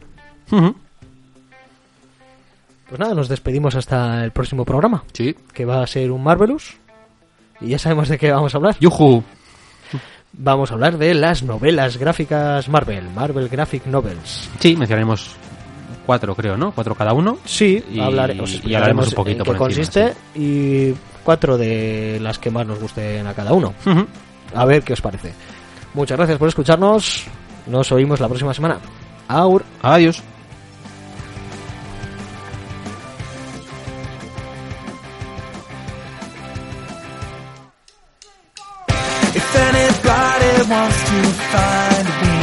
pues nada nos despedimos hasta el próximo programa Sí. que va a ser un Marvelous y ya sabemos de qué vamos a hablar Yuhu. Vamos a hablar de las novelas gráficas Marvel Marvel Graphic Novels Sí, mencionaremos cuatro creo, ¿no? Cuatro cada uno. Sí, Y- hablaremos, y hablaremos un poquito en qué por encima, consiste y cuatro de las que más nos gusten a cada uno. A ver qué os parece. Muchas gracias por escucharnos. Nos oímos la próxima semana. Aur. Adiós. If anybody wants to find me,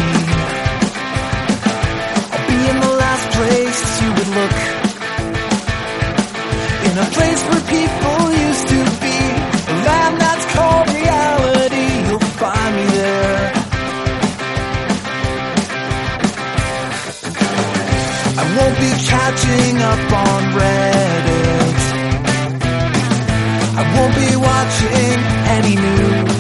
I'll be in the last place you would look. In a place where people used to be, a land that's called reality. You'll find me there. I won't be catching up on Reddit. I won't be watching any news.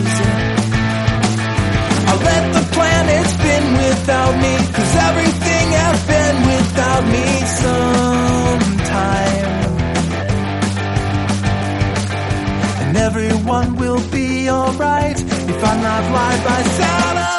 Let the planet spin without me, cause everything has been without me sometime. And everyone will be alright if I'm not live by satellite.